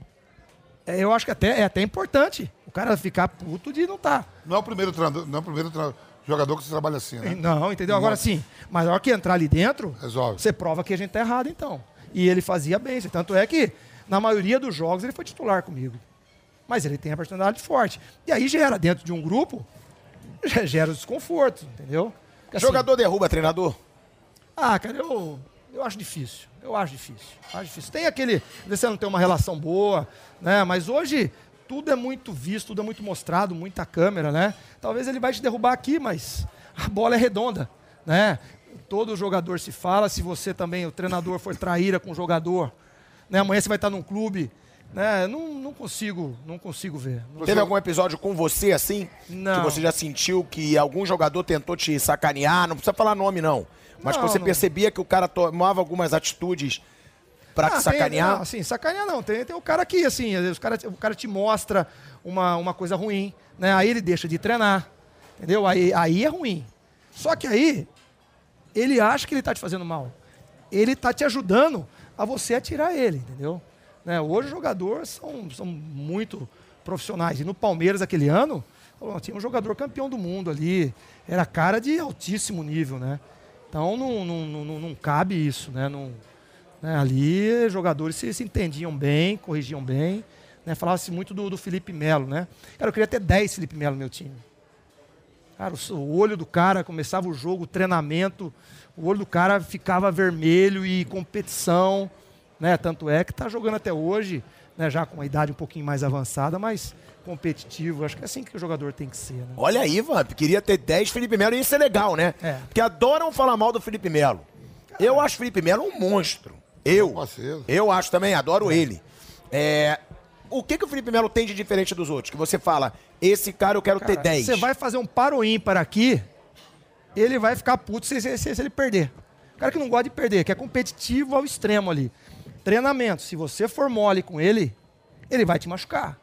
é, eu acho que até, é até importante. O cara ficar puto de não estar.
Não é o primeiro treinador, não é o primeiro treinador- jogador que você trabalha assim, né?
Não, entendeu? Agora sim. Mas na hora que entrar ali dentro,
Resolve.
você prova que a gente tá errado, então. E ele fazia bem. Tanto é que, na maioria dos jogos, ele foi titular comigo. Mas ele tem a personalidade forte. E aí gera, dentro de um grupo, gera o desconforto, entendeu? Porque, assim,
Jogador derruba treinador?
ah, cara, eu, eu acho difícil. Eu acho difícil. Acho difícil. Tem aquele. Você não tem uma relação boa, né? Mas hoje tudo é muito visto, tudo é muito mostrado, muita câmera, né? Talvez ele vai te derrubar aqui, mas a bola é redonda, né? Todo jogador se fala, se você também, o treinador for traíra com o jogador, né? Amanhã você vai estar num clube, né? Não, não consigo, não consigo ver.
Teve algum episódio com você assim?
Não.
Que você já sentiu que algum jogador tentou te sacanear? Não precisa falar nome, não. Mas
Não,
que você
não.
percebia que o cara tomava algumas atitudes pra te
Ah,
sacanear?
Tem, não, assim, sacanear não. Tem, tem o cara que, assim, às vezes o cara, o cara te mostra uma, uma coisa ruim, né? Aí ele deixa de treinar, entendeu? Aí, aí é ruim. Só que aí, ele acha que ele tá te fazendo mal. Ele tá te ajudando a você atirar ele, entendeu? Né? Hoje os jogadores são, são muito profissionais. E no Palmeiras, aquele ano, tinha um jogador campeão do mundo ali. Era cara de altíssimo nível, né? Então não, não, não, não- não cabe isso, né? Não, né, ali, jogadores se, se entendiam bem, corrigiam bem. Né, Falava-se muito do, do Felipe Melo, né? Cara, eu queria ter 10 Felipe Melo no meu time. Cara, o, olho do cara, começava o jogo, o treinamento, o olho do cara ficava vermelho e competição. Né? Tanto é que está jogando até hoje, né, já com uma idade um pouquinho mais avançada, mas competitivo. Acho que é assim que o jogador tem que ser. Né?
Olha aí, Vamp, queria ter 10 Felipe Melo, e isso é legal, né?
É.
Porque adoram falar mal do Felipe Melo. Eu acho o Felipe Melo um monstro. Eu. Eu acho também, adoro ele. É, o que, que o Felipe Melo tem de diferente dos outros? Que você fala, esse cara eu quero ter
Cara,
10.
Você vai fazer um paro ímpar aqui, ele vai ficar puto se, se- se- se ele perder. O cara que não gosta de perder, que é competitivo ao extremo ali. Treinamento, se você for mole com ele, ele vai te machucar.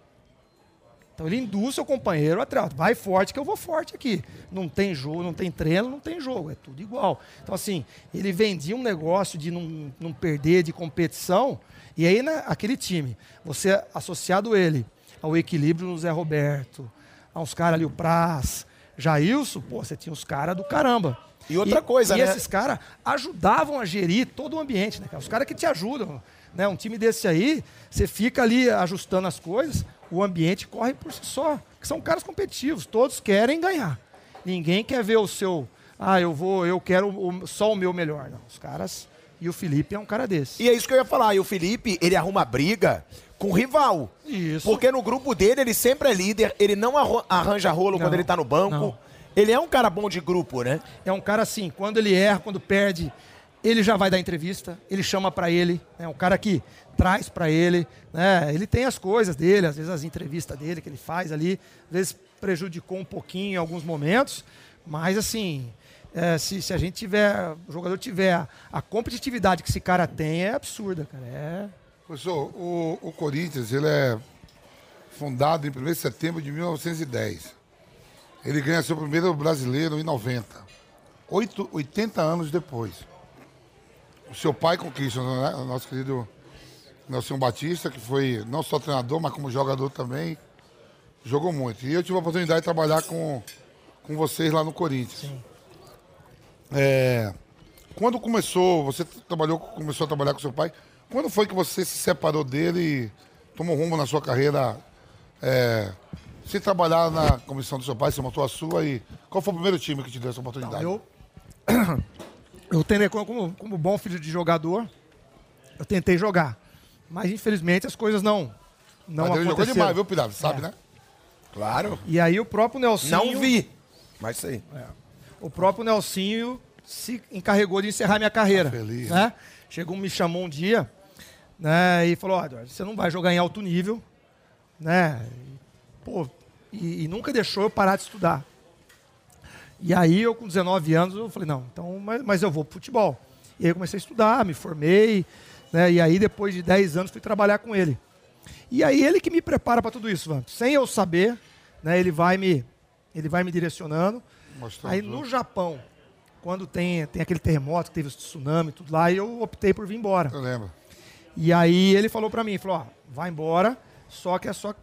Então ele induz seu companheiro a treinar. Vai forte que eu vou forte aqui. Não tem jogo, não tem treino, não tem jogo. É tudo igual. Então, assim, ele vendia um negócio de não, não perder, de competição. E aí, né, aquele time, você associado ele ao equilíbrio no Zé Roberto, a uns caras ali, o Praz, Jailson, pô, você tinha uns caras do caramba.
E outra coisa,
e
né?
esses caras ajudavam a gerir todo o ambiente, né? Os caras que te ajudam. Né? Um time desse aí, você fica ali ajustando as coisas, o ambiente corre por si só. Que são caras competitivos, todos querem ganhar. Ninguém quer ver o seu. Ah, eu vou, eu quero o- só o meu melhor. Não, os caras. E o Felipe é um cara desse.
E é isso que eu ia falar. E o Felipe, ele arruma briga com o rival.
Isso.
Porque no grupo dele, ele sempre é líder, ele não arranja rolo quando
Não,
ele tá no banco.
não.
Ele é um cara bom de grupo, né?
É um cara assim, quando ele erra, quando perde, ele já vai dar entrevista, ele chama pra ele, é um cara que traz pra ele, né? Ele tem as coisas dele, às vezes as entrevistas dele que ele faz ali, às vezes prejudicou um pouquinho em alguns momentos, mas assim, é, se, se a gente tiver, o jogador tiver a, a competitividade que esse cara tem, é absurda, cara. É,
Professor, o, o Corinthians, ele é fundado em 1 de setembro de 1910. Ele ganha seu primeiro brasileiro em 90. Oito, 80 anos depois. O seu pai conquista, né? o nosso querido Nelson Batista, que foi não só treinador, mas como jogador também. Jogou muito. E eu tive a oportunidade de trabalhar com, com vocês lá no Corinthians. É, quando começou, você trabalhou, começou a trabalhar com seu pai, quando foi que você se separou dele e tomou rumo na sua carreira é, Você trabalhar na comissão do seu pai, você montou a sua e. Qual foi o primeiro time que te deu essa oportunidade?
Eu, [clears throat] eu tentei, como, como bom filho de jogador, eu tentei jogar. Mas infelizmente as coisas não, não
Mas ele jogou demais, viu, Pirata? Sabe,
É.
né?
Claro.
E aí o próprio Nelsinho...
Não vi. Mas sei.
O próprio Nelsinho se encarregou de encerrar minha carreira.
Ah, feliz.
Né? Chegou, me chamou um dia né, e falou, você não vai jogar em alto nível, né? E, Pô, e, e nunca deixou eu parar de estudar. E aí eu com 19 anos eu falei, não, então, mas, mas eu vou pro futebol. E aí eu comecei a estudar, me formei, né? E aí depois de 10 anos fui trabalhar com ele. E aí ele que me prepara para tudo isso, Van. Sem eu saber, né, ele vai me ele vai me direcionando.
Mostrando
Aí no Japão, quando tem, tem aquele terremoto, que teve o tsunami e tudo lá, eu optei por vir embora.
Eu lembro.
E aí ele falou pra mim, falou, ó, vai embora, só que a sua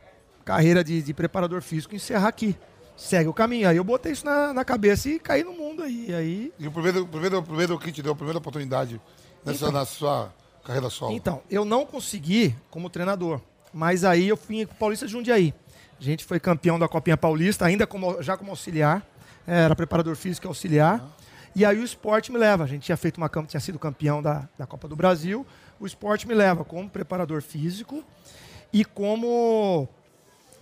carreira de, de preparador físico encerra aqui. Segue o caminho. Aí eu botei isso na, na cabeça e caí no mundo aí. E aí
E o primeiro, o primeiro, o primeiro que te deu a primeira oportunidade nessa, na sua carreira solo?
Então, eu não consegui como treinador, mas aí eu fui pro Paulista de Jundiaí. A gente foi campeão da Copinha Paulista, ainda como, já como auxiliar, é, era preparador físico e auxiliar. E aí o esporte me leva. A gente tinha feito uma tinha sido campeão da, da Copa do Brasil. O esporte me leva como preparador físico e como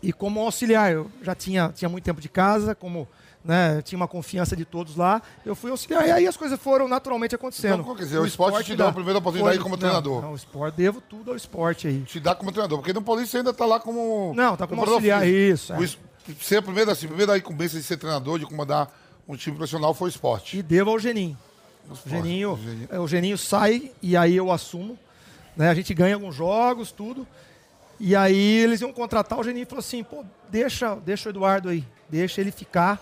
e como auxiliar. Eu já tinha, tinha muito tempo de casa, como né, tinha uma confiança de todos lá. Eu fui auxiliar e aí as coisas foram naturalmente acontecendo.
Então, quer dizer, o esporte te deu a primeira oportunidade como
não,
treinador.
Não, o esporte, devo tudo ao esporte aí.
Te dá como treinador, porque no Paulista ainda tá lá como.
Não, tá como auxiliar,
físico.
isso, é.
O Ser a primeira, assim, a primeira incumbência de ser treinador, de comandar um time profissional foi o esporte.
E devo ao Geninho. O
Esporte,
Geninho,
o Geninho.
é, o Geninho sai e aí eu assumo. Né? A gente ganha alguns jogos, tudo. E aí eles iam contratar o Geninho e falou assim, pô, deixa, deixa o Eduardo aí, deixa ele ficar.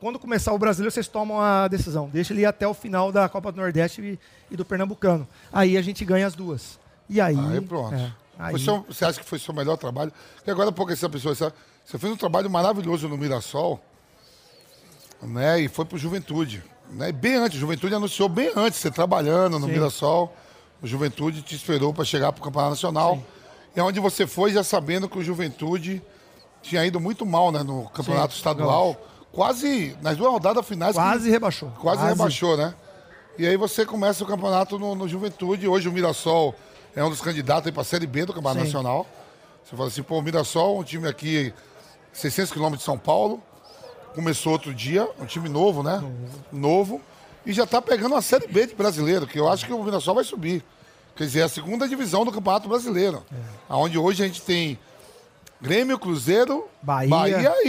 Quando começar o brasileiro, vocês tomam a decisão. Deixa ele ir até o final da Copa do Nordeste e, e do Pernambucano. Aí a gente ganha as duas. E aí.
Aí pronto.
é, aí-
seu- você acha que foi seu melhor trabalho? Porque agora, porque essa pessoa. Você fez um trabalho maravilhoso no Mirassol, né? E foi pro Juventude. Né? E bem antes, Juventude anunciou bem antes, você trabalhando no
Sim.
Mirassol. O Juventude te esperou para chegar pro Campeonato Nacional. E é onde você foi já sabendo que o Juventude tinha ido muito mal né, no Campeonato
Sim,
Estadual. Quase, nas duas rodadas finais. que-
Quase rebaixou.
Quase, rebaixou, né? E aí você começa o campeonato no, no Juventude. Hoje o Mirassol é um dos candidatos para a Série B do Campeonato
Sim.
Nacional. Você fala assim, pô, o Mirassol, um time aqui, 600 quilômetros de São Paulo. Começou outro dia, um time novo, né? Novo. E já está pegando a Série B de brasileiro, que eu acho que o Mirassol vai subir. Quer dizer, é a segunda divisão do Campeonato Brasileiro. Onde hoje a gente tem Grêmio, Cruzeiro,
Bahia.
e,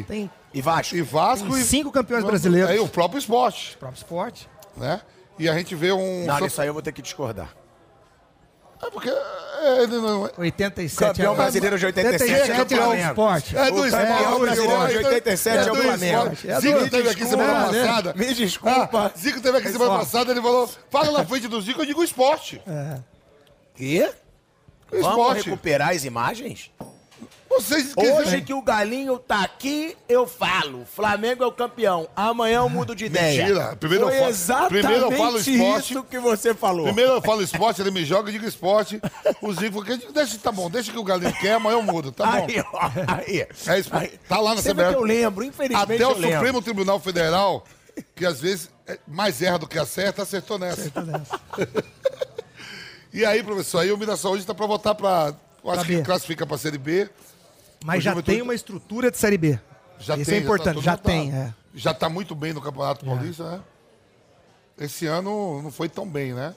e,
Tem
E Vasco?
e Vasco.
Tem
e
cinco campeões brasileiros.
Aí o próprio esporte
o próprio esporte.
né? E a gente vê um.
Não, nisso aí eu vou ter que discordar.
É porque é, ele não.
87
Campeão
é-
brasileiro de 87 é o
é do
Flamengo.
esporte.
É do esporte.
campeão
é do
brasileiro de
esporte,
87 é o
do
Flamengo.
É do-
Zico teve aqui semana
né?
passada.
Me desculpa.
Ah, Zico teve aqui semana passada, ele falou: fala na frente do Zico, eu digo esporte.
Quê? Vamos
Esporte.
recuperar as imagens?
Vocês
Hoje que o Galinho tá aqui, eu falo. Flamengo é o campeão. Amanhã eu mudo de ideia.
Mentira. Primeiro
Foi
eu falo-
exatamente
primeiro eu falo esporte.
isso que você falou.
Primeiro eu falo esporte, ele me joga, eu digo esporte. O Zico deixa, tá bom, deixa que o Galinho quer, amanhã eu mudo, tá bom.
Aí, ó, aí.
É isso,
Aí.
tá lá na CBF.
eu lembro, infelizmente
Até
eu
o
lembro.
Supremo Tribunal Federal, que às vezes é mais erra do que acerta, acertou nessa. [laughs] e aí, professor, aí o Mirassol hoje está para voltar para. Acho
Pra
que
B.
classifica para a Série B.
Mas
O
já
Juventude-
tem uma estrutura de Série B.
Já
Isso
tem,
é importante,
tá
já, tem. É.
Já está muito bem no Campeonato Paulista, né? Esse ano não foi tão bem, né?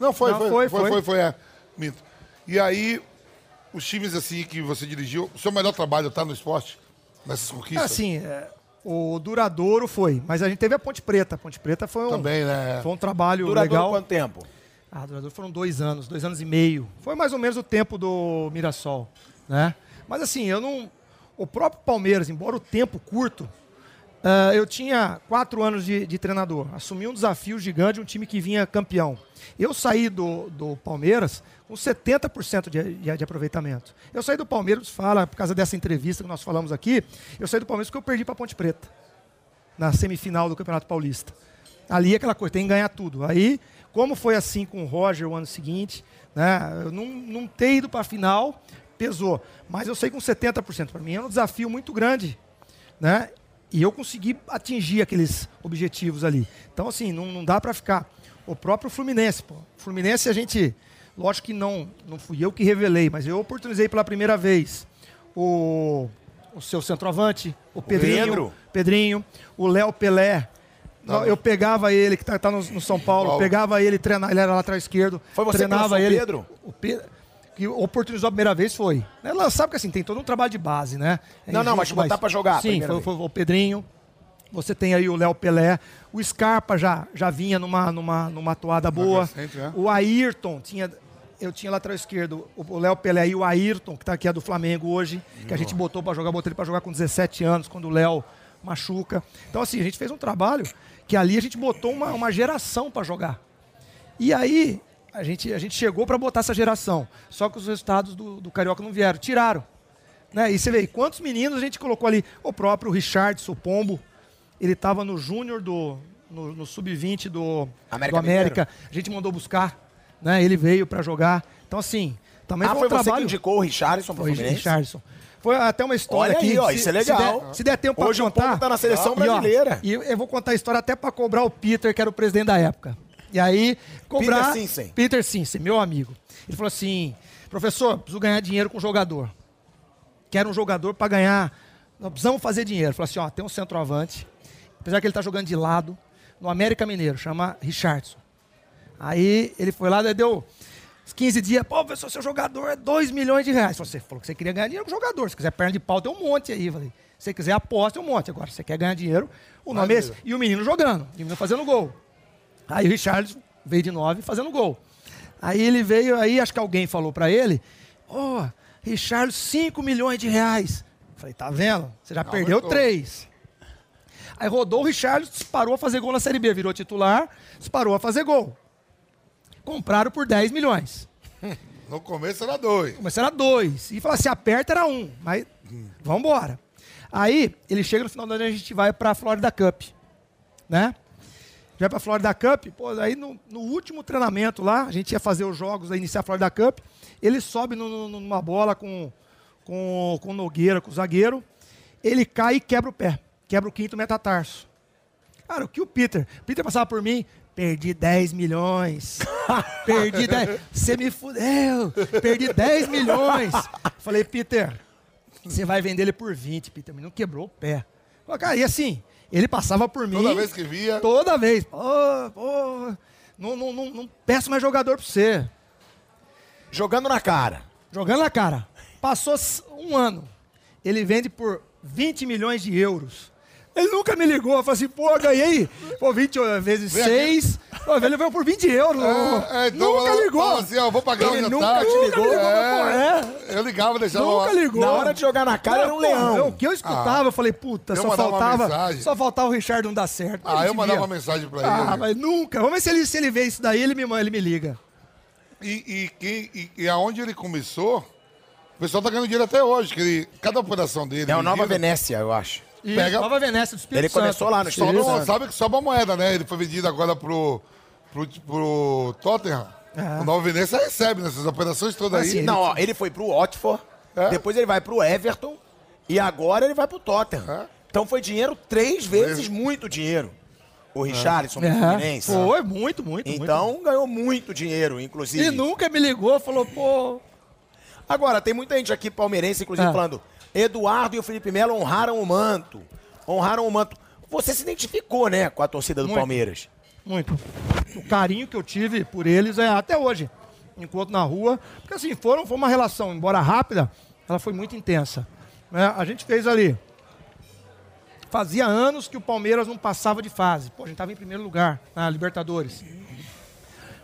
Não, foi,
Não,
foi,
foi,
foi,
foi.
foi, foi, é. Minto. E aí, os times assim que você dirigiu, o seu melhor trabalho tá no esporte? Nessas conquistas?
Assim, é, o Duradouro foi, mas a gente teve a Ponte Preta. A Ponte Preta foi um,
Também, né?
foi um trabalho
Duradouro
legal.
quanto tempo?
Ah, Duradouro foram dois anos, dois anos e meio. Foi mais ou menos o tempo do Mirassol, né? Mas assim, eu não... O próprio Palmeiras, embora o tempo curto, ah, eu tinha quatro anos de, de treinador. Assumi um desafio gigante um time que vinha campeão. Eu saí do, do Palmeiras com 70% de, de, de aproveitamento. Eu saí do Palmeiras, fala, por causa dessa entrevista que nós falamos aqui, eu saí do Palmeiras porque eu perdi para Ponte Preta na semifinal do Campeonato Paulista. Ali é aquela coisa, tem que ganhar tudo. Aí, como foi assim com o Roger o ano seguinte, né, eu não, não ter ido para a final pesou. Mas eu sei com 70%. Para mim é um desafio muito grande, né? E eu consegui atingir aqueles objetivos ali. Então, assim, não, não dá para ficar. O próprio Fluminense, pô. Fluminense a gente, lógico que não, não fui eu que revelei, mas eu oportunizei pela primeira vez o, o seu centroavante, o Pedrinho,
Pedro.
Pedrinho, o Léo Pelé. Eu pegava ele, que tá, tá no, no São Paulo,
Paulo.
pegava ele, treinava, ele era lateral esquerdo.
Foi você que
treinava
o
ele.
Pedro?
O Pedro que oportunizou a primeira vez foi. Ela sabe que assim, tem todo um trabalho de base, né? É
Não, não, mas botar pra jogar a
Sim, foi, foi o Pedrinho. Você tem aí o Léo Pelé. O Scarpa já, já vinha numa, numa, numa toada boa.
né?
O Ayrton tinha. Eu tinha lateral esquerdo o Léo Pelé e o Ayrton, que tá aqui é do Flamengo hoje, que a gente botou pra jogar, botei ele pra jogar com 17 anos, quando o Léo machuca. Então, assim, a gente fez um trabalho que ali a gente botou uma, uma geração pra jogar. E aí, a gente, a gente chegou para botar essa geração. Só que os resultados do, do Carioca não vieram. Tiraram. Né? E você vê, quantos meninos a gente colocou ali? O próprio Richardson, o Pombo. Ele estava no Júnior do. no, no Sub-20 do
América
do América. A gente mandou buscar. Né? Ele veio para jogar. Então, assim, também
Ah,
foi
foi
um
você que
trabalho.
indicou o Richarlison pro
Foi
Fluminense?
Richardson. Foi até uma história
Olha
aqui.
aí, ó,
se-
isso é
se
legal.
der- Se der, tempo
Hoje
para
o
contar.
Pombo tá na seleção
E, ó,
brasileira.
E eu vou contar a história até para cobrar o Peter, que era o presidente da época. E aí, cobrar.
Peter Sinsen.
Peter Sinsen, meu amigo. Ele falou assim: professor, preciso ganhar dinheiro com jogador. Quero um jogador para ganhar. Nós precisamos fazer dinheiro. Ele falou assim: ó, tem um centroavante. Apesar que ele tá jogando de lado, no América Mineiro, chama Richardson. Aí ele foi lá, deu uns 15 dias. Pô, professor, seu jogador é 2 milhões de reais. Você falou que você queria ganhar dinheiro com o jogador. Se quiser perna de pau, tem um monte aí. Falei, se você quiser aposta, tem um monte. Agora, se você quer ganhar dinheiro, o nome é esse. E o menino jogando, o menino fazendo gol. Aí o Richardson veio de 9 fazendo gol. Aí ele veio, aí acho que alguém falou pra ele: Ô, Richardson, 5 milhões de reais. Falei, tá vendo? Você já perdeu. 3. Aí rodou o Richardson, disparou a fazer gol na Série B, virou titular, disparou a fazer gol. Compraram por 10 milhões. [laughs]
No começo era dois.
Começou era dois. E falou, se aperta era um. Mas vamos embora. Aí ele chega no final do ano a gente vai pra Florida Cup. Né? Vai pra Florida Cup. Pô, aí no, no último treinamento lá, a gente ia fazer os jogos, aí iniciar a Florida Cup. Ele sobe no- no- numa bola com, com, com o Nogueira, com o zagueiro. Ele cai e quebra o pé. Quebra o quinto metatarso. Cara, o que o Peter? Peter passava por mim, perdi 10 milhões. [laughs] perdi 10. Você me fudeu. Perdi 10 milhões. Falei, Peter, você vai vender ele por 20, Peter. Mas não quebrou o pé. Falei, Cara, e assim, ele passava por mim.
Toda vez que via.
Toda vez. Pô, pô, não, não, não, não peço mais jogador pra você.
Jogando na cara.
Jogando na cara. Passou um ano. Ele vende por 20 milhões de euros. Ele nunca me ligou. Eu falei assim, pô, ganhei. Pô, 20 vezes
Vem
6. Pô, ele veio por 20 euros.
É, é, então
nunca ligou.
fala assim, ó, vou pagar
Ele
o
nunca
jantar.
te ligou.
É,
Pô, é.
Eu ligava, deixava
Nunca ligou.
Na hora de jogar na cara era um
Não,
leão.
pô, O que eu escutava, eu falei, puta,
Eu
só faltava, só faltava o Richard não dar certo.
Ah, eu mandava uma mensagem pra
Ah,
ele.
mas nunca. Vamos ver se ele, se ele vê isso daí, ele me, ele me liga.
E, e, quem- e, e aonde ele começou, o pessoal tá ganhando dinheiro até hoje. Que ele, cada operação dele.
É o Nova Venécia, eu acho.
Pega-
Nova Venécia do Espírito
Ele começou
Santo.
lá no
Só
Espírito
não
Santo.
sabe que sobe a moeda, né? Ele foi vendido agora pro, pro, pro Tottenham.
É.
O Nova Venécia recebe nessas operações todas
Assim,
aí.
Não, ó, ele foi pro Watford,
É.
depois ele vai pro Everton e agora ele vai pro Tottenham.
É.
Então foi dinheiro três vezes muito dinheiro. O Richarlison
É,
no Fluminense.
foi muito, muito,
Então ganhou muito dinheiro,
muito.
inclusive.
E nunca me ligou, falou, pô...
Agora, tem muita gente aqui palmeirense, inclusive,
Ah.
falando: Eduardo e o Felipe Melo honraram o manto. Honraram o manto. Você se identificou, né, com a torcida do
Muito.
Palmeiras.
Muito. O carinho que eu tive por eles é até hoje. Enquanto na rua. Porque assim, foram, foi uma relação, embora rápida, ela foi muito intensa. né? A gente fez ali. Fazia anos que o Palmeiras não passava de fase. Pô, a gente estava em primeiro lugar na Libertadores.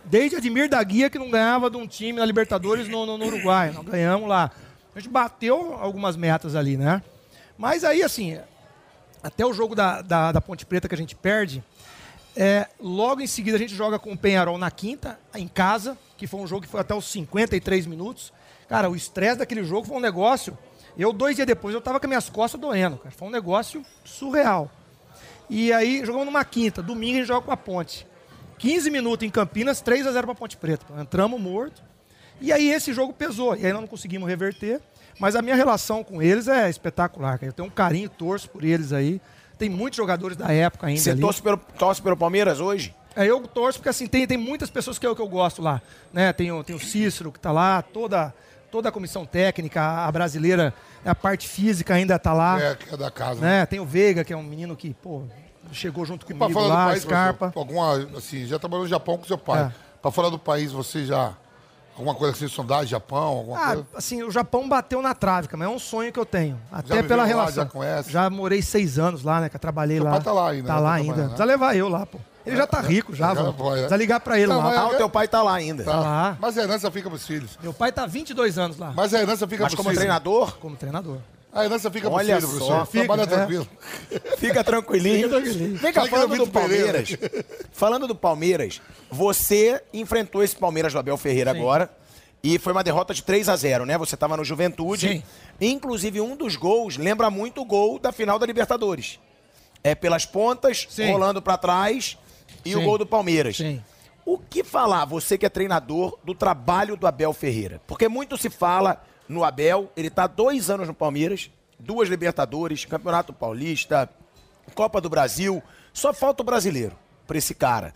Desde Admir da Guia que não ganhava de um time na Libertadores no, no- no Uruguai. Nós ganhamos lá. A gente bateu algumas metas ali, né? Mas aí, assim, até o jogo da, da, da Ponte Preta que a gente perde, é, logo em seguida a gente joga com o Penharol na quinta, em casa, que foi um jogo que foi até os 53 minutos. Cara, o estresse daquele jogo foi um negócio. Eu, dois dias depois, eu tava com as minhas costas doendo, cara. Foi um negócio surreal. E aí, jogamos numa quinta. Domingo a gente joga com a Ponte. 15 minutos em Campinas, 3 a 0 pra Ponte Preta. Entramos morto. E aí esse jogo pesou, e aí nós não conseguimos reverter. Mas a minha relação com eles é espetacular, cara. Eu tenho um carinho, torço por eles aí. Tem muitos jogadores da época ainda
Você
ali.
torce pelo, torce pelo Palmeiras hoje?
É, eu torço porque assim, tem, tem muitas pessoas que eu, que eu gosto lá. Né? Tem, o, tem o Cícero que está lá, toda, toda a comissão técnica, a brasileira, a parte física ainda está lá.
É, que é da casa.
Né? Tem o Veiga, que é um menino que, pô, chegou junto
Pra
comigo
do
lá,
país,
Scarpa.
professor, alguma, assim, já trabalhou no Japão com seu pai.
É.
Pra fora do país, você já. Alguma coisa assim, sondagem, Japão, alguma
Ah,
coisa?
assim, o Japão bateu na trave, mas é um sonho que eu tenho. Até pela
lá,
relação.
já conhece?
Já morei seis anos lá, né? Que eu trabalhei
Seu
lá.
pai tá lá ainda,
Tá
né?
lá
Tá
ainda.
trabalhando,
Precisa levar eu lá, pô. Ele já tá rico, já,
já foi, né?
Precisa ligar pra ele
Não,
lá.
mas
Ah, o teu pai tá lá ainda.
Tá.
lá.
Mas a herança fica pros filhos.
Meu pai tá 22 anos lá,
Mas a herança fica
Mas
pros
como
filhos.
treinador,
como treinador.
A herança fica pros
Olha
filhos,
só,
professor.
fica,
Trabalha
é.
tranquilo.
fica tranquilinho. Vem cá,
Sai que
falando do. Palmeiras. [laughs] Falando do Palmeiras, você enfrentou esse Palmeiras do Abel Ferreira
Sim.
agora. E foi uma derrota de 3 a 0 né? Você tava no Juventude.
Sim.
Inclusive, um dos gols lembra muito o gol da final da Libertadores. É pelas pontas,
Sim.
rolando pra trás, e o
Sim.
gol do Palmeiras.
Sim.
O que falar, você que é treinador, do trabalho do Abel Ferreira? Porque muito se fala no Abel, ele está dois anos no Palmeiras, duas Libertadores, Campeonato Paulista, Copa do Brasil, só falta o brasileiro para esse cara.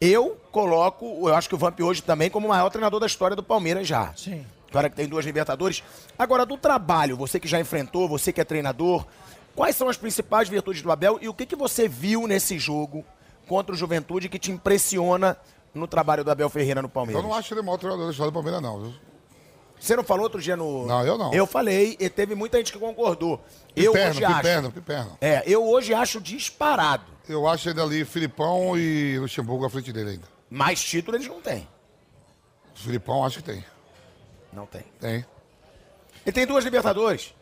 Eu coloco, eu acho que o Vamp hoje também como o maior treinador da história do Palmeiras já.
Sim.
O cara que tem duas Libertadores. Agora, do trabalho, você que já enfrentou, você que é treinador, quais são as principais virtudes do Abel e o que, que você viu nesse jogo contra o Juventude que te impressiona no trabalho do Abel Ferreira no Palmeiras?
Eu não acho ele o maior treinador da história do Palmeiras, não.
Você não falou outro dia no.
Não, eu não.
Eu falei e teve muita gente que concordou. Eu
Piperno,
hoje acho.
Piperno, Piperno.
É, eu hoje acho disparado.
Eu acho ele ali, Filipão e Luxemburgo à frente dele ainda.
Mais título eles não têm.
Filipão, acho que tem.
Não tem.
Tem.
Ele tem duas Libertadores.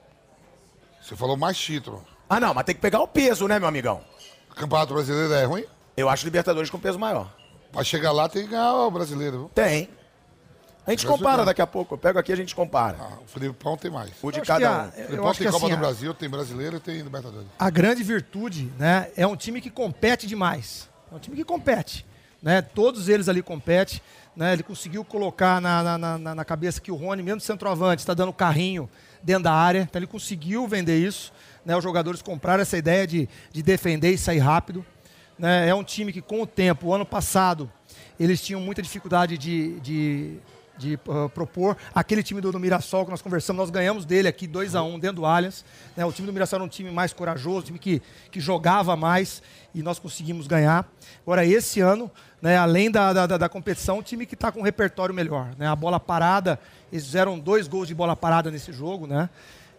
Você falou mais título.
Ah, não, mas tem que pegar o peso, né, meu amigão?
Campeonato brasileiro é ruim?
Eu acho Libertadores com peso maior.
Pra chegar lá tem que ganhar o brasileiro. viu?
Tem. A gente compara
tem.
daqui a pouco. Eu pego aqui e a gente compara.
Ah, o Filipão tem mais.
O de
Eu acho que
cada
a-
um.
eu
Filipão tem Copa
assim,
do Brasil, tem brasileiro e tem Libertadores.
a grande virtude, né, é um time que compete demais. É um time que compete. Né? Todos eles ali competem. Né? Ele conseguiu colocar na, na, na, na cabeça que o Rony, mesmo centroavante, está dando carrinho dentro da área. Então ele conseguiu vender isso. Né? Os jogadores compraram essa ideia de, de defender e sair rápido. Né? É um time que, com o tempo, o ano passado, eles tinham muita dificuldade de, de, de, ah, propor. Aquele time do, do Mirassol que nós conversamos, nós ganhamos dele aqui 2 a 1 um, dentro do Allianz. Né? O time do Mirassol era um time mais corajoso, um time que, que jogava mais e nós conseguimos ganhar. Agora, esse ano, né, além da, da, da- competição, um time que está com um repertório melhor. Né? A bola parada, eles fizeram dois gols de bola parada nesse jogo, né?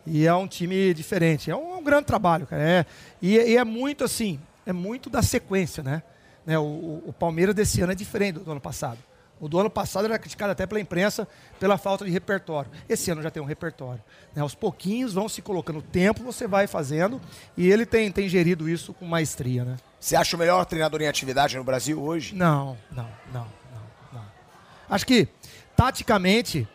E é um time diferente. É um, é um grande trabalho, cara. É, e, e é muito assim, é muito da sequência, né? né? O, o- Palmeiras desse ano é diferente do ano passado. O do ano passado era criticado até pela imprensa pela falta de repertório. Esse ano já tem um repertório. né? Aos pouquinhos vão se colocando. O tempo você vai fazendo e ele tem, tem gerido isso com maestria, né?
Você acha o melhor treinador em atividade no Brasil hoje?
Não, não, não, não, não. Acho que, taticamente,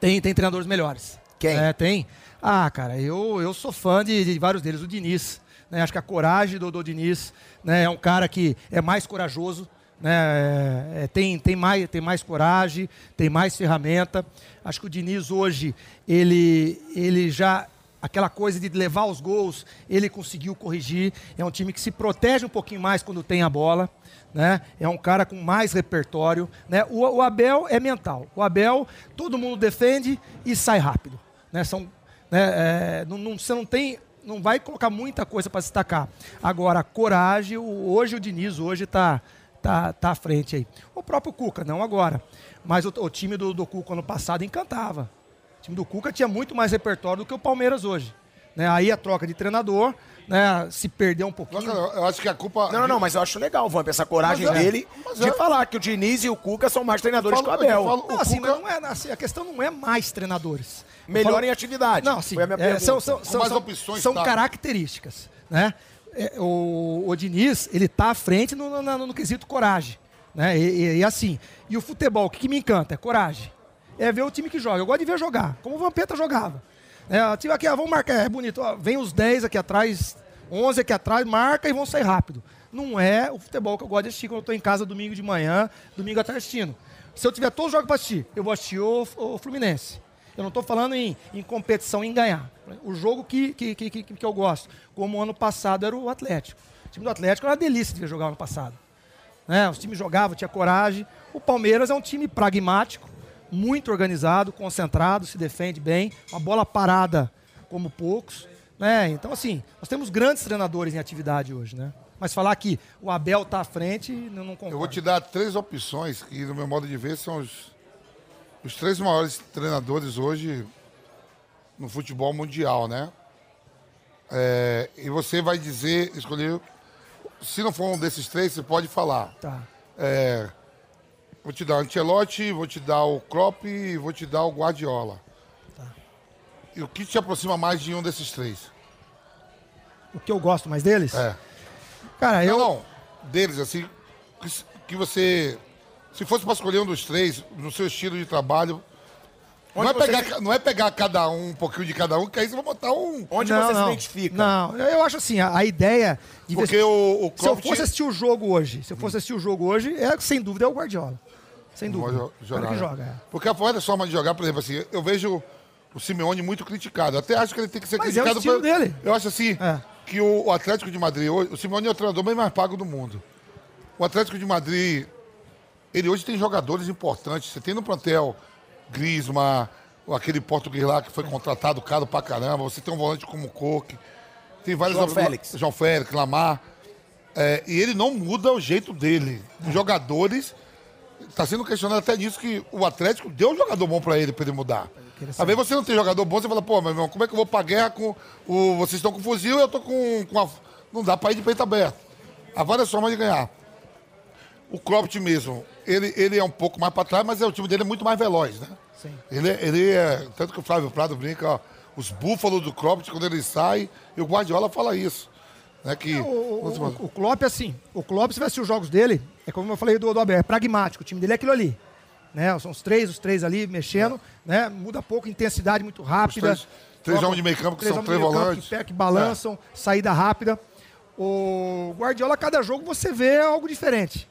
tem, tem treinadores melhores.
Quem?
É, tem. Ah, cara, eu, eu sou fã de, de vários deles. O Diniz. né? Acho que a coragem do, do Diniz né? é um cara que é mais corajoso. Né? É, é, tem, tem, mais, tem mais coragem, tem mais ferramenta. Acho que o Diniz hoje, ele, ele já aquela coisa de levar os gols, ele conseguiu corrigir. É um time que se protege um pouquinho mais quando tem a bola. Né? É um cara com mais repertório. Né? O, o Abel é mental. O Abel, todo mundo defende e sai rápido. Né? São, né? é, não, não- você não tem. Não vai colocar muita coisa para destacar. Agora, coragem, hoje o Diniz hoje está tá, tá à frente aí. O próprio Cuca, não agora. Mas o, o time do, do Cuca ano passado encantava. O time do Cuca tinha muito mais repertório do que o Palmeiras hoje. Né? Aí a troca de treinador, né? se perdeu um pouquinho.
eu eu acho que a culpa.
Não, não, não, mas eu acho legal, Vamp, essa coragem
Mas é,
dele de
é.
falar que o Diniz e o Cuca são mais treinadores
falo-
que o Abel.
eu falo-
Não,
o
assim,
Cuca-
mas não é, assim, a questão não é mais treinadores.
Melhor
falo-
em atividade.
Não, sim.
Foi a minha
é, são são, são,
mais
são-
opções,
são
tá.
características. Né? É, o, o Diniz, ele está à frente no, no- no- quesito coragem. Né? E, e- e assim, e o futebol, o que, que me encanta? É coragem. É ver o time que joga. Eu gosto de ver jogar, como o Vampeta jogava. É, aqui, ah, vamos marcar, é bonito. ó, vem os 10 aqui atrás, 11 aqui atrás, marca e vão sair rápido. Não é o futebol que eu gosto de assistir quando eu estou em casa domingo de manhã, domingo à tarde assistindo. Se eu tiver todos os jogos para assistir, eu vou assistir o, o Fluminense. Eu não estou falando em, em, competição, em ganhar. O jogo que, que, que, que, que eu gosto, como ano passado era o Atlético. O time do Atlético era uma delícia de jogar ano passado. Né? Os times jogavam, tinha coragem. O Palmeiras é um time pragmático, muito organizado, concentrado, se defende bem, uma bola parada como poucos. Né? Então, assim, nós temos grandes treinadores em atividade hoje, né? Mas falar que o Abel está à frente, não, não concordo.
Eu vou te dar três opções que, no meu modo de ver, são os, os três maiores treinadores hoje no futebol mundial, né? É, e você vai dizer, escolher. Se não for um desses três, você pode falar.
Tá.
É, vou te dar o Ancelotti, vou te dar o Klopp e vou te dar o Guardiola. Tá. E o que te aproxima mais de um desses três?
O que eu gosto mais deles?
É.
Cara, eu.
Não, deles, assim, que, que você. Se fosse para escolher um dos três, no seu estilo de trabalho. Não é, você... pegar, não é pegar cada um, um pouquinho de cada um, que aí você vai botar um.
Onde
não,
você
não,
se identifica?
Não, eu acho assim, a, a ideia de
Porque o, o
Se eu fosse assistir o jogo hoje, se eu fosse assistir o jogo hoje, é, sem dúvida é o Guardiola. Sem dúvida.
Jogar,
que
né?
joga. É.
Porque a forma de jogar, por exemplo, assim, eu vejo o Simeone muito criticado. Até acho que ele tem que ser
Mas é o
criticado.
estilo dele.
Eu acho assim,
É.
que o, o Atlético de Madrid hoje, o Simeone é o treinador bem mais pago do mundo. O Atlético de Madrid, ele hoje tem jogadores importantes. Você tem no plantel Griezmann, aquele português lá que foi contratado caro pra caramba. Você tem um volante como o Coque. Tem vários
João Félix.
João Félix, Lamar. É, e ele não muda o jeito dele. Os jogadores. Está sendo questionado até nisso que o Atlético deu um jogador bom para ele, para ele mudar. Às vezes você não tem jogador bom, você fala, pô, meu irmão, como é que eu vou pra guerra com. O, vocês estão com fuzil e eu tô com. com a... Não dá para ir de peito aberto. Há várias formas de ganhar. O Klopp mesmo, ele, ele é um pouco mais para trás, mas é, o time dele é muito mais veloz, né?
Sim.
Ele, é- ele é. Tanto que o Flávio Prado brinca, ó, os búfalos do Klopp, quando ele sai, e o Guardiola fala isso. Né, que,
O, o, o, o Klopp, assim, o Klopp, se vai assistir os jogos dele, é como eu falei do, do Abel, é pragmático. O time dele é aquilo ali. Né? São os três, os três ali mexendo, né? Muda pouco, intensidade muito rápida.
três- três
Troca-
homens de meio campo que são três
meio campo
volantes.
Que, pé, que balançam, saída rápida. O Guardiola, cada jogo você vê algo diferente.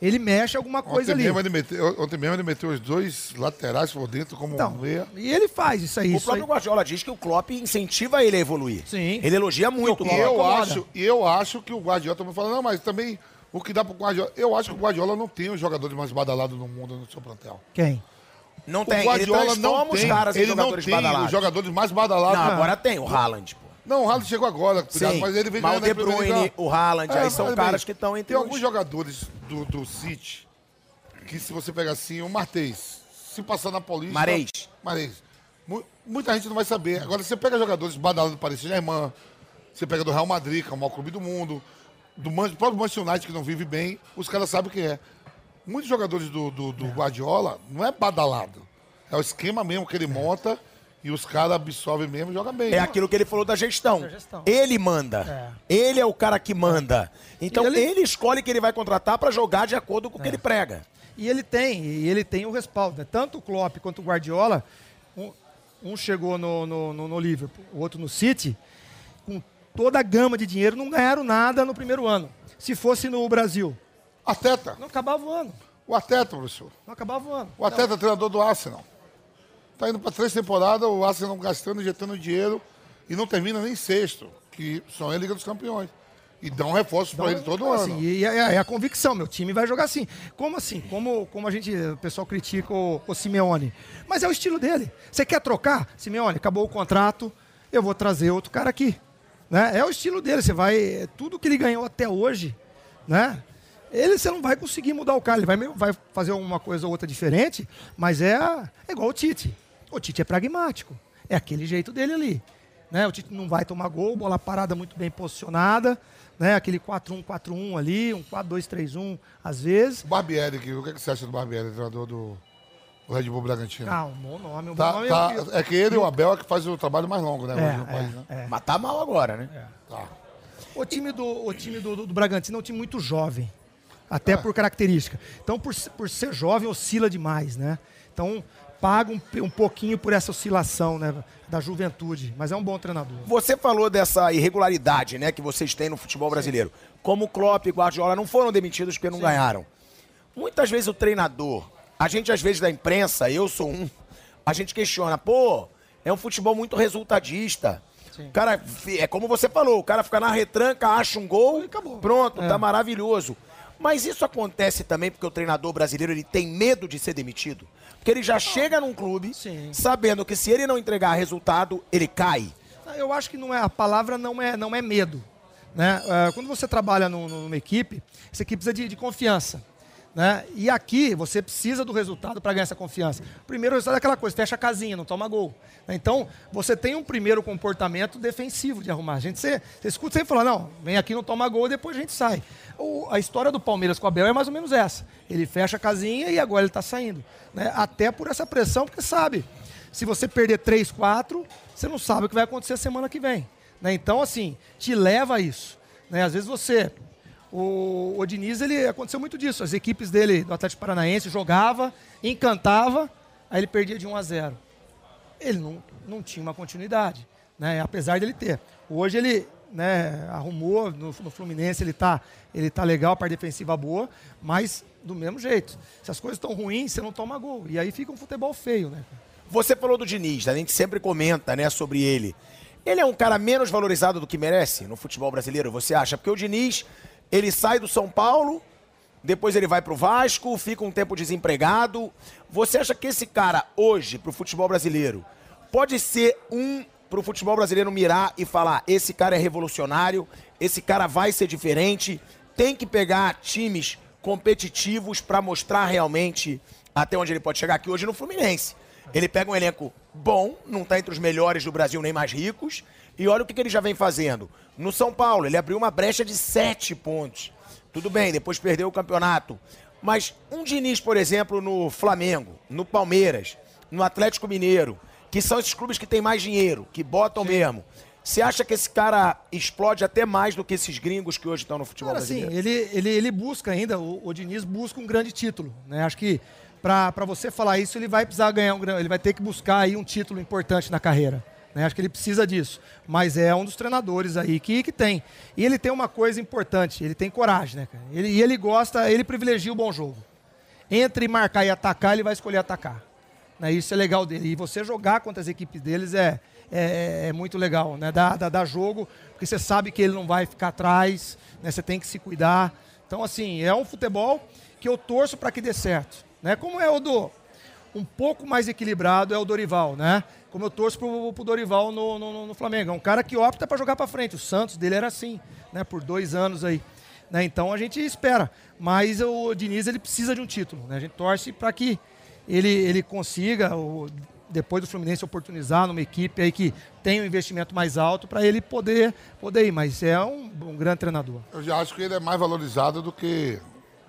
Ele mexe alguma coisa
ontem,
ali.
mesmo ele meteu, ontem mesmo ele meteu os dois laterais por dentro como
Então,
um meia.
e ele faz isso aí.
O
Isso aí.
próprio Guardiola diz que o Klopp incentiva ele a evoluir.
Sim.
Ele elogia muito o
E
Klopp.
eu acho, e eu acho que o Guardiola também fala, não, mas também o que dá pro Guardiola. Eu acho que o Guardiola não tem os jogadores mais badalados no mundo no seu plantel.
Quem?
Não
O
tem, ele
Guardiola não
transforma os
tem,
caras
ele não
jogadores
tem
badalados.
os jogadores mais badalados.
Não, agora tem o Haaland, pô.
Não, o Haaland chegou agora, cuidado,
Sim,
mas ele vem
mas o De Bruyne, o Haaland, aí são caras
bem,
que estão entre
Tem
os...
alguns jogadores do, do City que se você pegar assim, o Martês, se passar na Paulista...
Marês.
Marês. Mu- Muita gente não vai saber. Agora, você pega jogadores badalados do Paris Saint-Germain, você pega do Real Madrid, que é o maior clube do mundo, do, Man- do próprio Manchester United, que não vive bem, os caras sabem o que é. Muitos jogadores do, do, do Guardiola não é badalado. É o esquema mesmo que ele monta e os caras absorvem mesmo e jogam bem.
É aquilo que ele falou da gestão.
Da gestão.
Ele manda. Ele é o cara que manda. Então ele...
ele-
escolhe quem ele vai contratar pra jogar de acordo com o que ele prega.
E ele tem, e ele tem o respaldo. Né? Tanto o Klopp quanto o Guardiola, um, um chegou no, no, no- no Liverpool, o outro no City, com toda a gama de dinheiro, não ganharam nada no primeiro ano. Se fosse no Brasil,
Ateta.
não acabava o ano.
O Ateta, professor.
Não acabava o ano.
O Ateta é treinador do Arsenal. Tá indo para três temporadas, o Arsenal gastando, injetando dinheiro e não termina nem sexto, que são a Liga dos Campeões. E dão reforços para ele todo
Então,
ano.
assim, e é, é a convicção, meu time vai jogar assim. Como assim? Como, como a gente, o pessoal critica o, o Simeone. Mas é o estilo dele. Você quer trocar? Simeone, acabou o contrato, eu vou trazer outro cara aqui. Né? É o estilo dele. Você vai. é Tudo que ele ganhou até hoje, né? Ele você não vai conseguir mudar o cara. Ele vai, vai fazer uma coisa ou outra diferente, mas é, é igual o Tite. O Tite é pragmático. É aquele jeito dele ali. Né? O Tite não vai tomar gol, bola parada muito bem posicionada. Né? Aquele 4-1-4-1 ali, um 4-2-3-1 às vezes.
O Barbieri, que- o que, é que você acha do Barbieri, treinador do, Red Bull Bragantino?
Ah, um bom nome. Um bom
Tá-
nome
tá- é que ele e o Abel é que faz o trabalho mais longo, né? no país, né?
é, é.
Mas tá mal agora, né?
Tá.
O time, do, o time do, do, do Bragantino é um time muito jovem, até por característica. Então, por, por ser jovem, oscila demais, né? Então, paga um, um pouquinho por essa oscilação né, da juventude. Mas é um bom treinador.
Você falou dessa irregularidade, né, que vocês têm no futebol brasileiro. Como o Klopp e Guardiola não foram demitidos porque não ganharam. Muitas vezes o treinador, a gente às vezes da imprensa, eu sou um, a gente questiona, pô, é um futebol muito resultadista. O cara, é como você falou, o cara fica na retranca, acha um gol,
acabou.
pronto,
É.
tá maravilhoso. Mas isso acontece também porque o treinador brasileiro ele tem medo de ser demitido. Porque ele já chega num clube
Sim.
sabendo que se ele não entregar resultado, ele cai.
Eu acho que não é a palavra não é, não é medo. Né? É, quando você trabalha num- numa equipe, essa equipe precisa de, de confiança. Né? E aqui você precisa do resultado para ganhar essa confiança. O primeiro resultado é aquela coisa, fecha a casinha, não toma gol. Então, você tem um primeiro comportamento defensivo de arrumar. A gente, você, você escuta sempre falar, não, vem aqui, não toma gol, depois a gente sai. O- a história do Palmeiras com o Abel é mais ou menos essa. Ele fecha a casinha e agora ele está saindo. Né? Até por essa pressão, porque sabe, se você perder 3, 4, você não sabe o que vai acontecer semana que vem. né? Então, assim, te leva a isso. né? Às vezes você. O, o Diniz, ele aconteceu muito disso. As equipes dele do Atlético Paranaense jogava, encantava, aí ele perdia de 1 a 0. Ele não, não tinha uma continuidade, né? apesar dele ter. Hoje ele né, arrumou, no, no Fluminense ele está ele tá legal, a defensiva boa, mas do mesmo jeito. Se as coisas estão ruins, você não toma gol. E aí fica um futebol feio, né?
Você falou do Diniz, a gente sempre comenta, né, sobre ele. Ele é um cara menos valorizado do que merece no futebol brasileiro, você acha? Porque o Diniz, ele sai do São Paulo, depois ele vai pro Vasco, fica um tempo desempregado. Você acha que esse cara hoje pro futebol brasileiro pode ser um pro futebol brasileiro mirar e falar: esse cara é revolucionário, esse cara vai ser diferente, tem que pegar times competitivos para mostrar realmente até onde ele pode chegar aqui hoje no Fluminense. Ele pega um elenco bom, não está entre os melhores do Brasil nem mais ricos, e olha o que, que ele já vem fazendo. No São Paulo, ele abriu uma brecha de sete pontos. Tudo bem, depois perdeu o campeonato. Mas um Diniz, por exemplo, no Flamengo, no Palmeiras, no Atlético Mineiro, que são esses clubes que têm mais dinheiro, que botam mesmo. Você acha que esse cara explode até mais do que esses gringos que hoje estão no futebol
Cara, assim,
brasileiro?
ele, ele, ele busca ainda, o, o Diniz busca um grande título. Né? Acho que para você falar isso, ele vai precisar ganhar um ele vai ter que buscar aí um título importante na carreira. Né? Acho que ele precisa disso. Mas é um dos treinadores aí que, que tem. E ele tem uma coisa importante, ele tem coragem, né, cara? Ele, e ele gosta, ele privilegia o bom jogo. Entre marcar e atacar, ele vai escolher atacar. Né? Isso é legal dele. E você jogar contra as equipes deles é, é, é muito legal, né? Dá, dá, dá jogo, porque você sabe que ele não vai ficar atrás, né? Você tem que se cuidar. Então, assim, é um futebol que eu torço para que dê certo. Né? Como é o do um pouco mais equilibrado é o Dorival, né? Como eu torço pro, pro Dorival no, no, no Flamengo. É um cara que opta para jogar para frente. O Santos dele era assim, né? Por dois anos aí. Né? Então a gente espera. Mas o Diniz ele precisa de um título. Né? A gente torce para que ele, ele consiga, o, depois do Fluminense, oportunizar numa equipe aí que tem um investimento mais alto para ele poder, poder ir. Mas é um, um grande treinador.
Eu já acho que ele é mais valorizado do que.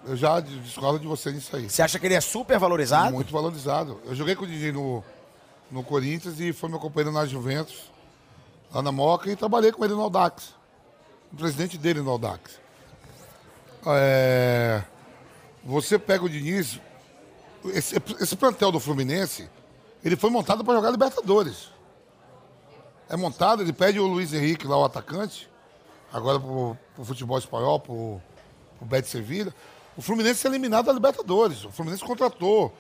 Eu já discordo de você nisso aí.
Você acha que ele é super valorizado?
Muito valorizado. Eu joguei com o DJ no, no Corinthians e foi meu companheiro na Juventus, lá na Moca, e trabalhei com ele no Audax. O presidente dele no Audax. É, você pega o Diniz, esse, esse plantel do Fluminense, ele foi montado para jogar Libertadores. É montado, ele pede o Luiz Henrique lá, o atacante, agora pro, pro futebol espanhol, pro, pro Betis Sevilla. O Fluminense é eliminado da Libertadores. O Fluminense contratou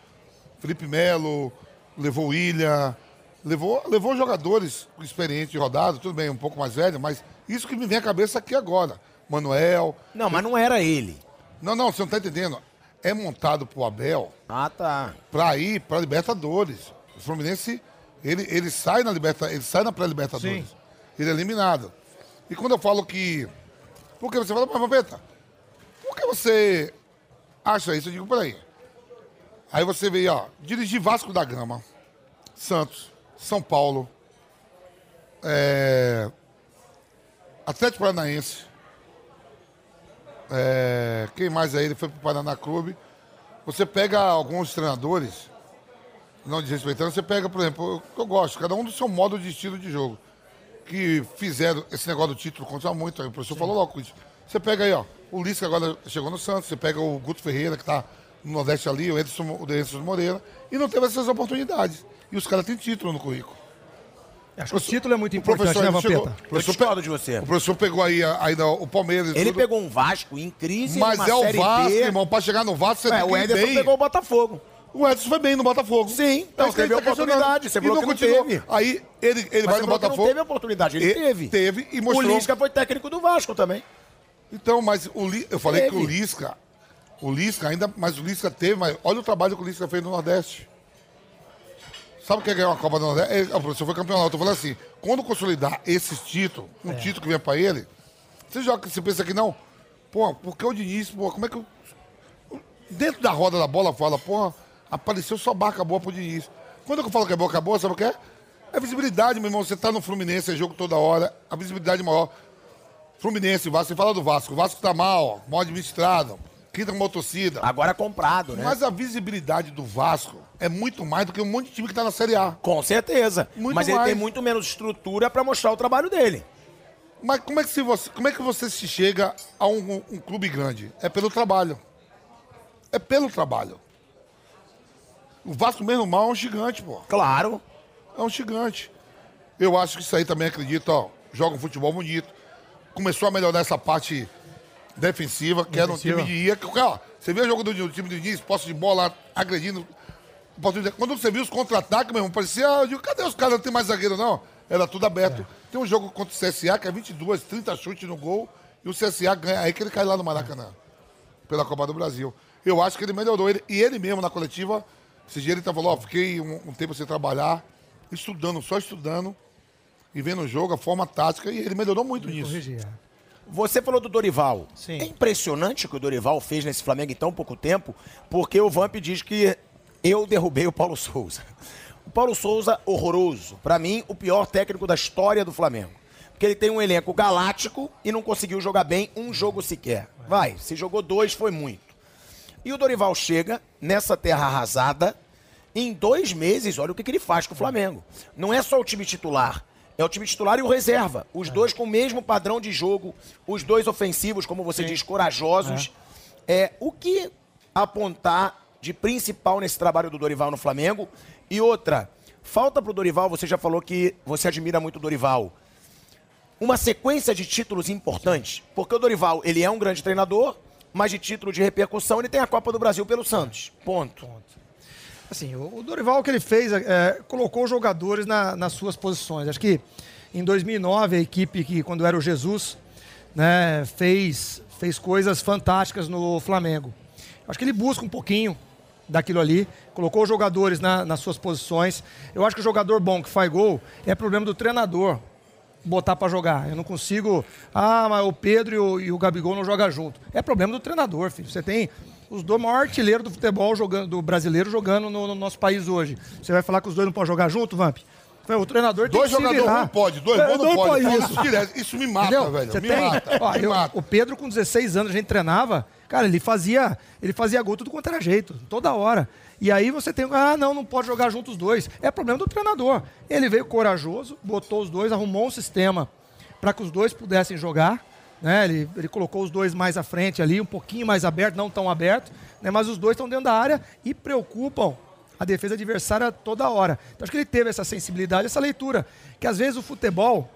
Felipe Melo, levou o William, levou, levou jogadores experientes de rodada, tudo bem, um pouco mais velho, mas isso que me vem à cabeça aqui agora. Manuel.
Não, mas não era ele.
Não, não, você não está entendendo. É montado pro Abel
Ah, tá.
para ir para Libertadores. O Fluminense, ele, ele sai na Liberta, ele sai na pré-Libertadores. Ele é eliminado. E quando eu falo que por que você fala, mas Vampeta, por que você acha isso? Eu digo, peraí. Aí você vê, ó, dirigir Vasco da Gama, Santos, São Paulo, é, Atlético Paranaense, é, quem mais aí? Ele foi pro Paraná Clube. Você pega alguns treinadores, não desrespeitando, você pega, por exemplo, que eu gosto, cada um do seu modo de estilo de jogo, que fizeram esse negócio do título, conta muito, aí o professor falou logo isso. Você pega aí, ó, o Lisca agora chegou no Santos, você pega o Guto Ferreira, que tá no Nordeste ali, o Edson, o Edson Moreira, e não teve essas oportunidades. E os caras têm título no currículo.
Acho que o título é muito
O
importante,
professor
né,
ele chegou-
Vampeta?
o professor pe-
de você.
O professor pegou aí a- ainda o Palmeiras
Ele
tudo,
pegou um Vasco em crise,
mas
numa
é o
Série
Vasco,
B.
irmão, pra chegar no Vasco você
Ué,
tem que
o
ir
Ederson
bem.
pegou o Botafogo.
O Edson foi bem no Botafogo.
Sim, então
É que a
teve
gente tá
oportunidade, você falou
E
que não
continuou.
teve.
Aí ele, ele
Mas
vai no Botafogo.
não teve oportunidade, ele
E-
teve.
Teve e
O
mostrou.
Lisca foi técnico do Vasco também.
Então, mas o Li- eu falei
Teve.
que o Lisca, o Lisca ainda, mas o Lisca teve, mas olha o trabalho que o Lisca fez no Nordeste. Sabe o que é ganhar uma Copa do Nordeste? É, o professor foi campeão. Eu tô falando assim, quando consolidar esses títulos, um título que vem pra ele, você joga, você pensa que não, pô, porque o Diniz, pô, como é que eu... Dentro da roda da bola fala, pô, apareceu só barca boa pro Diniz. Quando eu falo que é boca boa, sabe o que é? É visibilidade, meu irmão. Você tá no Fluminense, é jogo toda hora, a visibilidade maior. Fluminense, Vasco, você fala do Vasco. O Vasco tá mal, mal administrado, com torcida.
Agora comprado, né?
Mas a visibilidade do Vasco é muito mais do que um monte de time que tá na Série A.
Com certeza.
Muito
Mas ele
mais.
tem muito menos estrutura pra mostrar o trabalho dele.
Mas como é que, se você, como é que você se chega a um, um- um clube grande? É pelo trabalho. É pelo trabalho. O Vasco, mesmo mal, é um gigante, pô.
Claro.
É um gigante. Eu acho que isso aí também acredito, ó. Joga um futebol bonito. Começou a melhorar essa parte defensiva, que era um time de ia. Ó, você vê o jogo do, do time do início, posse de bola agredindo. Quando você viu os contra-ataques, meu irmão, parecia. Eu digo, cadê os caras? Não tem mais zagueiro, não. Era tudo aberto. Tem um jogo contra o CSA, que é 22, 30 chutes no gol, e o CSA ganha. Aí que ele cai lá no Maracanã, pela Copa do Brasil. Eu acho que ele melhorou. Ele, e ele mesmo, na coletiva, esse dia ele tá falou, ó, fiquei um, um tempo sem trabalhar, estudando, só estudando, e vendo o jogo, a forma tática, e ele melhorou muito nisso.
Corrigir, é.
Você falou do Dorival.
Sim.
É impressionante o que o Dorival fez nesse Flamengo em tão pouco tempo, porque o Vamp diz que eu derrubei o Paulo Souza. O Paulo Souza, horroroso. Pra mim, o pior técnico da história do Flamengo. Porque ele tem um elenco galáctico e não conseguiu jogar bem um jogo sequer. Vai, se jogou dois, foi muito. E o Dorival chega nessa terra arrasada. Em dois meses, olha o que, que ele faz com o Flamengo. Não é só o time titular. É o time titular e o reserva. Os dois com o mesmo padrão de jogo. Os dois ofensivos, como você diz, corajosos. É. o que apontar de principal nesse trabalho do Dorival no Flamengo? E outra, falta pro Dorival, você já falou que você admira muito o Dorival uma sequência de títulos importantes, porque o Dorival, ele é um grande treinador, mas de título de repercussão, ele tem a Copa do Brasil pelo Santos. Ponto.
Assim, o Dorival o que ele fez, é, colocou os jogadores na- nas suas posições. Acho que em 2009 a equipe que quando era o Jesus, né, fez fez coisas fantásticas no Flamengo. Acho que ele busca um pouquinho daquilo ali, colocou os jogadores na- nas suas posições. Eu acho que o jogador bom que faz gol é problema do treinador botar para jogar. Eu não consigo. Ah, mas o Pedro e o, e o Gabigol não jogam junto. É problema do treinador, filho. Você tem os dois maiores artilheiros do futebol jogando, do brasileiro jogando no, no nosso país hoje. Você vai falar que os dois não podem jogar junto, Vamp? O treinador tem
Dois
que se
jogadores não pode, dois bons não pode. Fala
isso.
Isso, me mata,
Entendeu?
velho.
Você
me
tem?
mata.
Ó,
me
eu-
mata.
o Pedro, com 16 anos, a gente treinava. Cara, ele fazia, ele fazia gol tudo quanto era jeito, toda hora. E aí você tem. Ah, não, não pode jogar junto os dois. É problema do treinador. Ele veio corajoso, botou os dois, arrumou um sistema para que os dois pudessem jogar. Né? Ele, ele colocou os dois mais à frente ali, um pouquinho mais aberto, não tão aberto, né? mas os dois estão dentro da área e preocupam a defesa adversária toda hora. Então acho que ele teve essa sensibilidade, essa leitura. Que às vezes o futebol,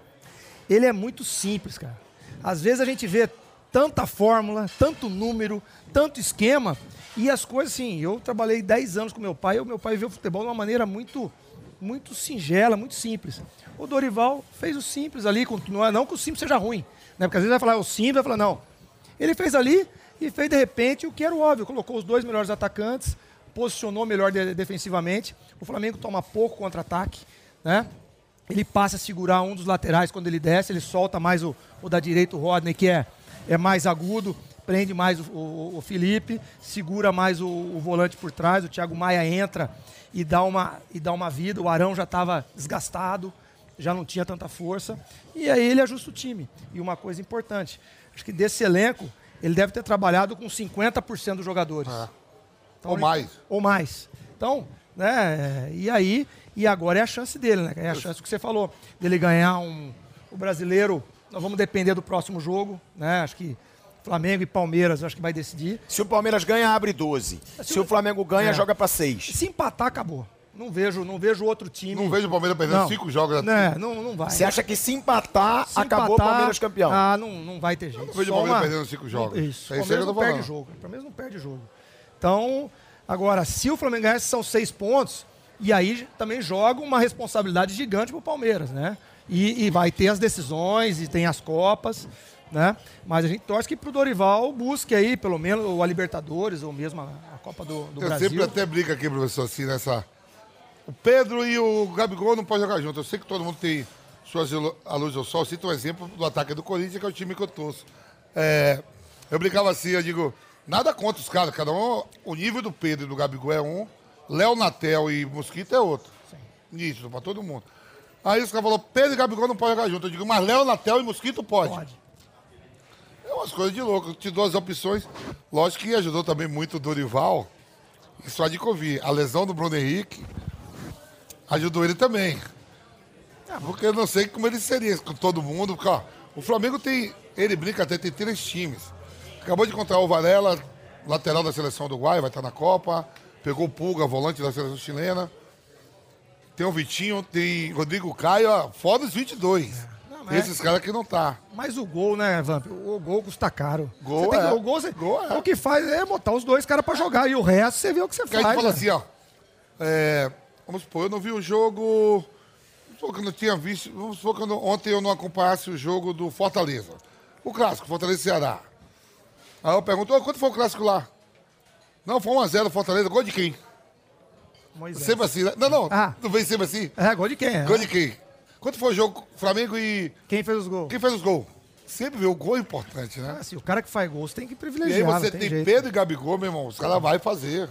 ele é muito simples, cara. Às vezes a gente vê tanta fórmula, tanto número, tanto esquema, e as coisas assim, eu trabalhei 10 anos com meu pai, e o meu pai vê o futebol de uma maneira muito muito singela, muito simples. O Dorival fez o simples ali, não é não que o simples seja ruim, né? Porque às vezes vai falar o simples, vai falar não. Ele fez ali e fez de repente o que era óbvio, colocou os dois melhores atacantes, posicionou melhor de- defensivamente. O Flamengo toma pouco contra-ataque, né? Ele passa a segurar um dos laterais quando ele desce, ele solta mais o, o da direita, o Rodney, que é, é mais agudo, prende mais o, o- o Felipe, segura mais o, o volante por trás, o Thiago Maia entra e dá uma, e dá uma vida, o Arão já estava desgastado, já não tinha tanta força, e aí ele ajusta o time. E uma coisa importante, acho que desse elenco, ele deve ter trabalhado com 50% dos jogadores.
Ou mais.
Ou mais. Então, né, e aí, e agora é a chance dele, né? É a chance que você falou, dele ganhar um, o brasileiro, nós vamos depender do próximo jogo, né? Acho que Flamengo e Palmeiras, acho que vai decidir.
Se o Palmeiras ganha, abre 12. Se o Flamengo ganha,
É.
joga pra 6.
Se empatar, acabou. Não vejo, não vejo outro time.
Não vejo o Palmeiras perdendo
Não.
cinco jogos.
Né, não, não vai.
Você acha que se empatar,
Se
acabou
empatar,
o Palmeiras campeão?
Ah, não, não vai ter jeito.
não vejo o
Só
Palmeiras perdendo cinco jogos.
Isso.
É
o
isso
Palmeiras
eu tô
não perde
falando.
jogo. O Palmeiras não perde jogo. Então, Agora, se o Flamengo ganhar, são seis pontos, e aí também joga uma responsabilidade gigante para o Palmeiras, né? E, e, vai ter as decisões, e tem as Copas, né? Mas a gente torce que pro Dorival busque aí, pelo menos, o a Libertadores, ou mesmo a, a Copa do, do
Eu
Brasil.
sempre até brinco aqui, professor, assim, nessa. O Pedro e o Gabigol não podem jogar junto. Eu sei que todo mundo tem suas luz ao sol. Cito um exemplo do ataque do Corinthians, que é o time que eu torço. É, eu brincava assim, eu digo, nada contra os caras, cada um, o nível do Pedro e do Gabigol é um, Léo Natel e Mosquito é outro. Nítido, pra todo mundo. Aí os caras falaram, Pedro e Gabigol não podem jogar junto. Eu digo, mas Léo Natel e Mosquito pode.
Pode.
É umas coisas de louco. Eu te dou as opções. Lógico que ajudou também muito o Dorival. E só de convir. A lesão do Bruno Henrique ajudou ele também.
Ah,
Porque eu não sei como ele seria com todo mundo. Porque, ó, o Flamengo tem. Ele brinca até, tem três times. Acabou de encontrar o Varela, lateral da seleção do Uruguai, vai estar na Copa. Pegou o Pulga, volante da seleção chilena. Tem o Vitinho, tem Rodrigo Caio, ó, fora os 22.
Não, mas-
Esses caras que não tá.
Mas o gol, né, Vamp? O gol custa caro.
Gol
Você tem
é.
que- o gol, você-
Gol é.
o que faz é botar os dois caras pra jogar. E o resto, você vê o que você
Porque
faz.
gente fala
né?
assim, ó. é, vamos supor, eu não vi o jogo. Vamos supor que eu não tinha visto. Vamos supor que eu não- ontem eu não acompanhasse o jogo do Fortaleza. O clássico, Fortaleza e Ceará. Aí eu pergunto, "Ô, quanto foi o clássico lá? Não, foi 1x0 Fortaleza. Gol de quem?
Moisés.
Sempre assim, né? Não, não.
Ah.
Não vem sempre assim.
É, gol de quem? é?
Gol de quem? Quanto foi o jogo Flamengo e.
Quem fez os gols?
Quem fez os gols? Sempre vê o gol é importante, né?
Assim, o cara que faz gols tem que
E aí
privilegiar.
você tem
jeito.
Pedro e Gabigol, meu irmão. Os caras vão fazer.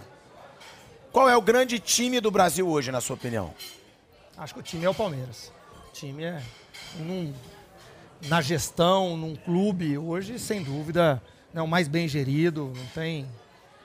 Qual é o grande time do Brasil hoje, na sua opinião?
Acho que o time é o Palmeiras. O time é. num- na gestão, num clube, hoje, sem dúvida, né, o mais bem gerido, não tem.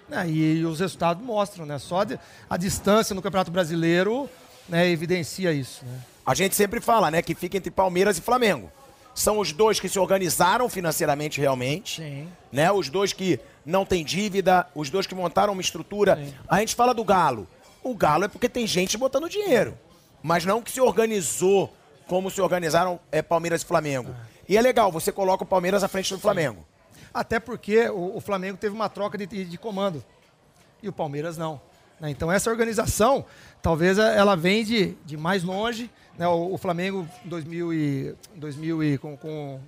né, e, os resultados mostram, né? Só de- a distância no Campeonato Brasileiro né, evidencia isso. Né?
A gente sempre fala, né, que fica entre Palmeiras e Flamengo. São os dois que se organizaram financeiramente realmente,
Sim.
né? Os dois que não têm dívida, os dois que montaram uma estrutura.
Sim.
A gente fala do Galo. O Galo é porque tem gente botando dinheiro, mas não que se organizou como se organizaram é, Palmeiras e Flamengo. E é legal, você coloca o Palmeiras à frente do Flamengo.
Até porque o, o Flamengo teve uma troca de, de- comando e o Palmeiras não. né? Então essa organização, talvez ela vem de, de mais longe. Né? O, o Flamengo em 2000 e, 2000 e com, com,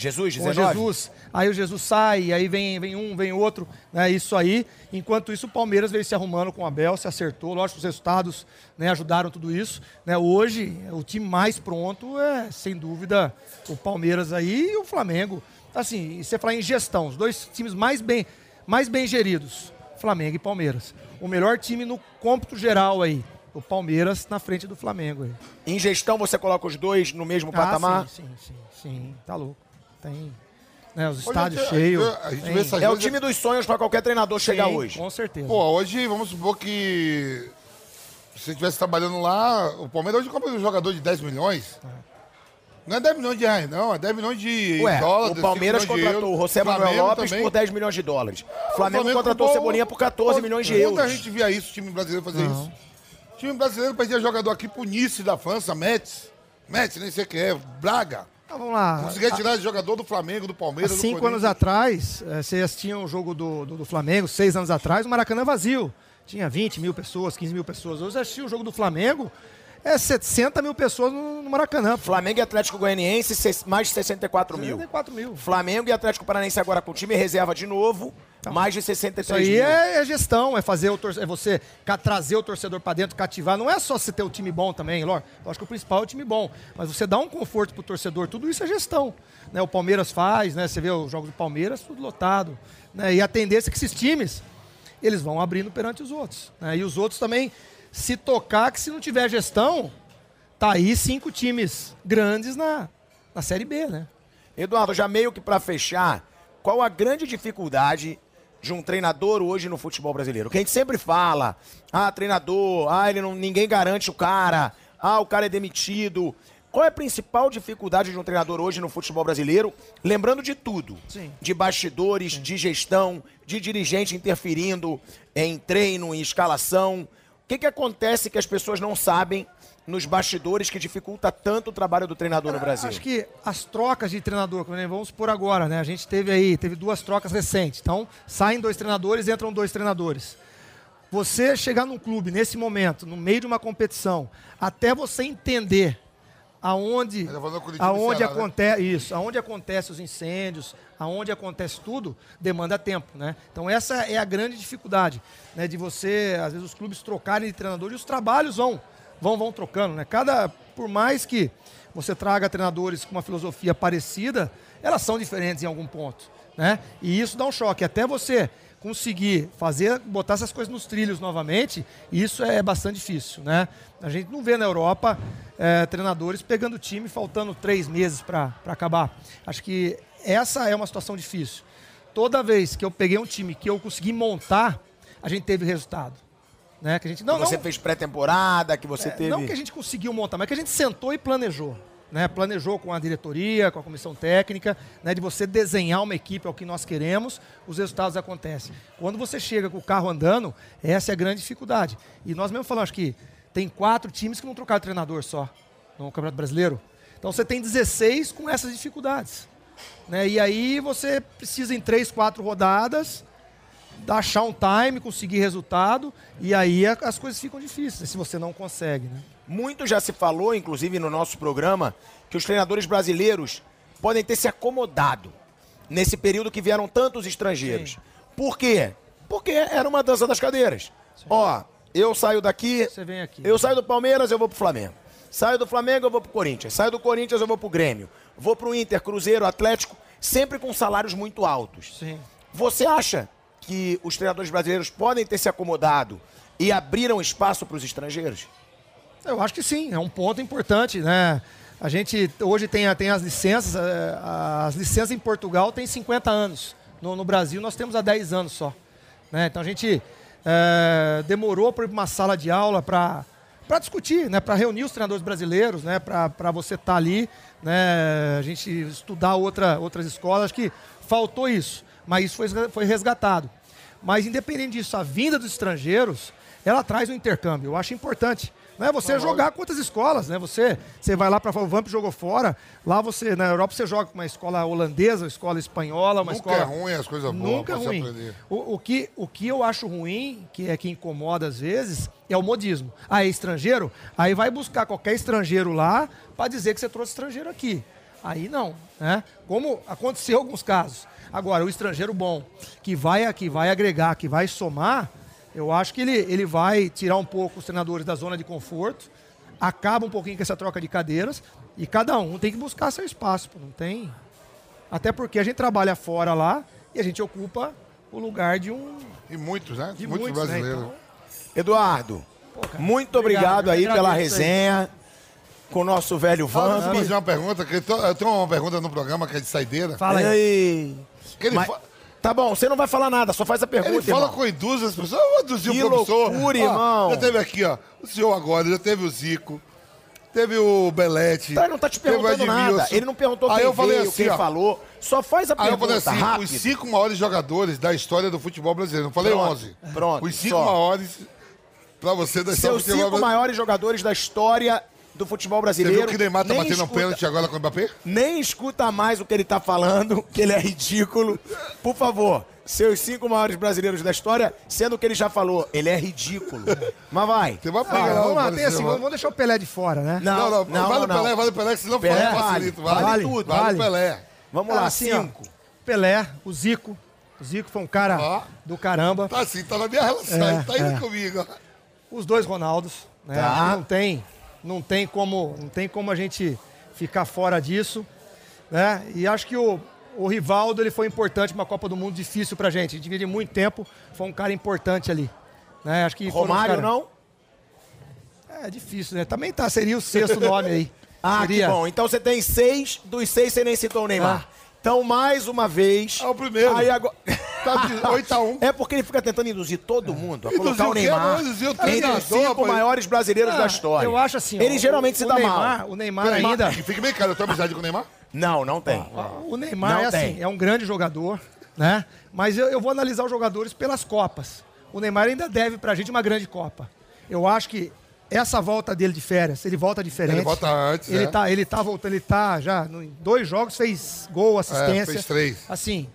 Jesus,
com o
19?
Jesus, aí o Jesus sai, aí vem, vem um, vem outro, né? Isso aí. Enquanto isso, o Palmeiras veio se arrumando com o Abel, se acertou. Lógico, os resultados né, ajudaram tudo isso. Né? Hoje, o time mais pronto é, sem dúvida, o Palmeiras aí e o Flamengo. Assim, você falar em gestão, os dois times mais bem, mais bem geridos, Flamengo e Palmeiras. O melhor time no cômputo geral aí, o Palmeiras na frente do Flamengo aí.
Em gestão, você coloca os dois no mesmo patamar?
Ah, sim, sim, sim, sim, tá louco. Tem né, os
Hoje
estádios
a gente-
cheios.
A gente
tem-
vê essas
É o time dos sonhos para qualquer treinador chegar
Sim,
hoje.
Com certeza.
Pô, hoje vamos supor que se você estivesse trabalhando lá, o Palmeiras hoje compra um jogador de 10 milhões. Não é 10 milhões de reais, não, é 10 milhões de
Ué,
dólares.
o Palmeiras
5 milhões de
contratou o. José Manuel
Flamengo
Lopes
também.
por 10 milhões de dólares. O Flamengo, contratou o Cebolinha por 14 milhões de
Muita
euros.
gente via isso, o time brasileiro fazer isso. O time brasileiro perdia jogador aqui pro Nice da França, Metz. Metz, nem sei o que é, Braga.
Então, vamos lá.
Conseguia tirar jogador do Flamengo, do
Há
Palmeiras, do
cinco anos atrás, eh, você assistia um jogo do, do, do Flamengo, seis anos atrás, o Maracanã vazio. Tinha 20 mil pessoas, 15 mil pessoas. Hoje você assistia o jogo do Flamengo, é 60 mil pessoas no, no Maracanã.
Flamengo e Atlético Goianiense, mais de 64 mil.
64 mil.
Flamengo e Atlético Paranaense agora com time reserva de novo, mais de 63
Isso aí
mil.
é, é gestão, é fazer o torce- é você trazer o torcedor pra dentro, cativar. Não é só você ter o time bom também, lógico. Acho que o principal é o time bom. Mas você dá um conforto pro torcedor, tudo isso é gestão. Né? O Palmeiras faz, né? Você vê os jogos do Palmeiras, tudo lotado. Né? E a tendência é que esses times, eles vão abrindo perante os outros. né? E os outros também, se tocar, que se não tiver gestão, tá aí cinco times grandes na, na Série B, né?
Eduardo, já meio que para fechar, qual a grande dificuldade de um treinador hoje no futebol brasileiro? Que a gente sempre fala, ah, treinador, ah, ele não, ninguém garante o cara, ah, o cara é demitido. Qual é a principal dificuldade de um treinador hoje no futebol brasileiro? Lembrando de tudo.
Sim.
De bastidores, de gestão, de dirigente interferindo em treino, em escalação. O que, que acontece que as pessoas não sabem nos bastidores que dificulta tanto o trabalho do treinador no Brasil?
Acho que as trocas de treinador, como vamos por agora, né? A gente teve aí, teve duas trocas recentes. Então, saem dois treinadores, entram dois treinadores. você chegar num clube nesse momento, no meio de uma competição, até você entender aonde, aonde
né?
acontece isso, aonde acontece os incêndios, aonde acontece tudo, demanda tempo, né? Então essa é a grande dificuldade, né, de você, às vezes os clubes trocarem de treinador e os trabalhos vão vão vão trocando, né? Cada por mais que você traga treinadores com uma filosofia parecida, elas são diferentes em algum ponto, né? E isso dá um choque, até você conseguir fazer, botar essas coisas nos trilhos novamente, isso é bastante difícil, né? A gente não vê na Europa eh, treinadores pegando time faltando três meses para acabar. Acho que essa é uma situação difícil. Toda vez que eu peguei um time que eu consegui montar, a gente teve resultado. Né? Que a gente, não,
que você
não,
fez pré-temporada, que você
é,
teve.
Não que a gente conseguiu montar, mas que a gente sentou e planejou. Né? Planejou com a diretoria, com a comissão técnica, né? de você desenhar uma equipe ao que nós queremos, os resultados acontecem. Quando você chega com o carro andando, essa é a grande dificuldade. E nós mesmo falamos que tem quatro times que não trocaram treinador só no Campeonato Brasileiro. Então você tem 16 com essas dificuldades. Né? E aí você precisa em três, quatro rodadas achar um time, conseguir resultado, e aí as coisas ficam difíceis, se você não consegue. Né?
Muito já se falou, inclusive no nosso programa, que os treinadores brasileiros podem ter se acomodado nesse período que vieram tantos estrangeiros. Por quê? Porque era uma dança das cadeiras. Ó, eu saio daqui,
Você vem aqui.
eu saio do Palmeiras, eu vou pro Flamengo. Saio do Flamengo, eu vou pro Corinthians. Saio do Corinthians, eu vou pro Grêmio. Vou pro Inter, Cruzeiro, Atlético, sempre com salários muito altos.
Sim.
Você acha que os treinadores brasileiros podem ter se acomodado e abriram espaço para os estrangeiros?
Eu acho que sim, é um ponto importante, né? A gente hoje tem, tem as licenças, eh, as licenças em Portugal têm 50 anos. No, no Brasil nós temos há 10 anos só. né? Então a gente eh, demorou para uma sala de aula para para discutir, né? para reunir os treinadores brasileiros, né? para você estar ali, né? a gente estudar outra, outras escolas. Acho que faltou isso, mas isso foi, foi resgatado. Mas independente disso, a vinda dos estrangeiros, ela traz um intercâmbio. Eu acho importante. Não é você jogar com outras escolas, né? Você, você vai lá para o Vamp jogou fora. Lá você na Europa você joga com uma escola holandesa, uma escola espanhola, uma
Nunca
escola
é ruim as coisas boas
Nunca é ruim. O, o que, o que eu acho ruim, que é que incomoda às vezes, é o modismo. Ah, é estrangeiro? Aí vai buscar qualquer estrangeiro lá para dizer que você trouxe estrangeiro aqui. Aí não, né? Como aconteceu em alguns casos. Agora, o estrangeiro bom, que vai, que vai agregar, que vai somar, eu acho que ele, ele vai tirar um pouco os treinadores da zona de conforto, acaba um pouquinho com essa troca de cadeiras, e cada um tem que buscar seu espaço. Não tem. Até porque a gente trabalha fora lá e a gente ocupa o lugar de um.
E muitos, né?
De
muitos,
muitos, né?
brasileiros.
Então,
Eduardo,
Pô, cara,
muito obrigado,
obrigado,
aí pela
agradeço aí.
resenha com o nosso velho
Ah, deixa eu
Vamp.
fazer uma pergunta, que eu tenho uma pergunta no programa que é de saideira.
Fala aí.
Ele
Mas-
fa-
Tá bom, você não vai falar nada, só faz a pergunta,
Ele fala
irmão.
com induz as pessoas. Eu
Que
o professor.
loucura,
Ó,
irmão.
Já teve aqui, ó. O senhor agora, já teve o Zico. Teve o Belete.
Tá, ele não tá te perguntando nada. Ele não perguntou
Aí
quem
eu falei
veio,
assim,
quem
ó.
falou. Só faz a
Aí eu
pergunta
falei assim, os cinco maiores jogadores da história do futebol brasileiro. Não falei
Pronto,
11.
pronto,
Os cinco
só.
maiores pra você da história
Seus cinco maiores jogadores da história do futebol
Você
brasileiro.
viu que o Neymar tá
nem
batendo um
escuta-
pênalti agora com o Mbappé?
Nem escuta mais o que ele tá falando, [laughs] que ele é ridículo. Por favor, seus cinco maiores brasileiros da história, sendo que ele já falou, ele é ridículo. [laughs] Mas vai.
Você vai
Ah, vamos lá, tem assim, vamos deixar o Pelé de fora, né?
Não,
Não, não,
não,
vale
não,
o Pelé,
não.
vale o Pelé, que senão
Pelé vale,
facilito.
vale
Vale,
tudo,
Vale
vale.
o Pelé.
Vamos
Ah,
lá,
assim,
cinco.
Pelé, o Zico. O Zico foi um cara
Ó.
do caramba.
Tá assim, tá na minha relação,
É,
tá indo
é.
comigo.
Os dois Ronaldos, né?
Tá.
Não tem, não tem como, não tem como a gente ficar fora disso, né? E acho que o, o Rivaldo ele foi importante uma Copa do Mundo difícil gente. A gente divide muito tempo, foi um cara importante ali, né? Acho que
Romário,
cara-
não?
É difícil, né? Também tá, seria o sexto nome aí. [laughs]
Ah,
seria...
que bom. Então você tem seis, dos seis você nem citou o Neymar. Então, mais uma vez.
É o primeiro.
Aí agora... [laughs]
Tá de [laughs] 8 a 1.
É porque ele fica tentando induzir todo mundo a
Induzir
colocar o? Neymar
o
entre os cinco maiores brasileiros
Ah,
da história.
Eu acho assim. ó,
Ele geralmente
o,
se
o
dá
Neymar,
mal.
O Neymar
Peraí,
ainda.
Fique bem claro, eu tenho amizade com o Neymar?
Não, não tem.
O Neymar
Não
é
tem.
assim, é um grande jogador, né? Mas eu, eu vou analisar os jogadores pelas Copas. O Neymar ainda deve pra gente uma grande Copa. Eu acho que essa volta dele de férias, ele volta diferente.
Ele volta antes,
Ele
é.
tá, ele tá voltando, ele tá já em dois jogos fez gol, assistência.
É, fez três.
Assim,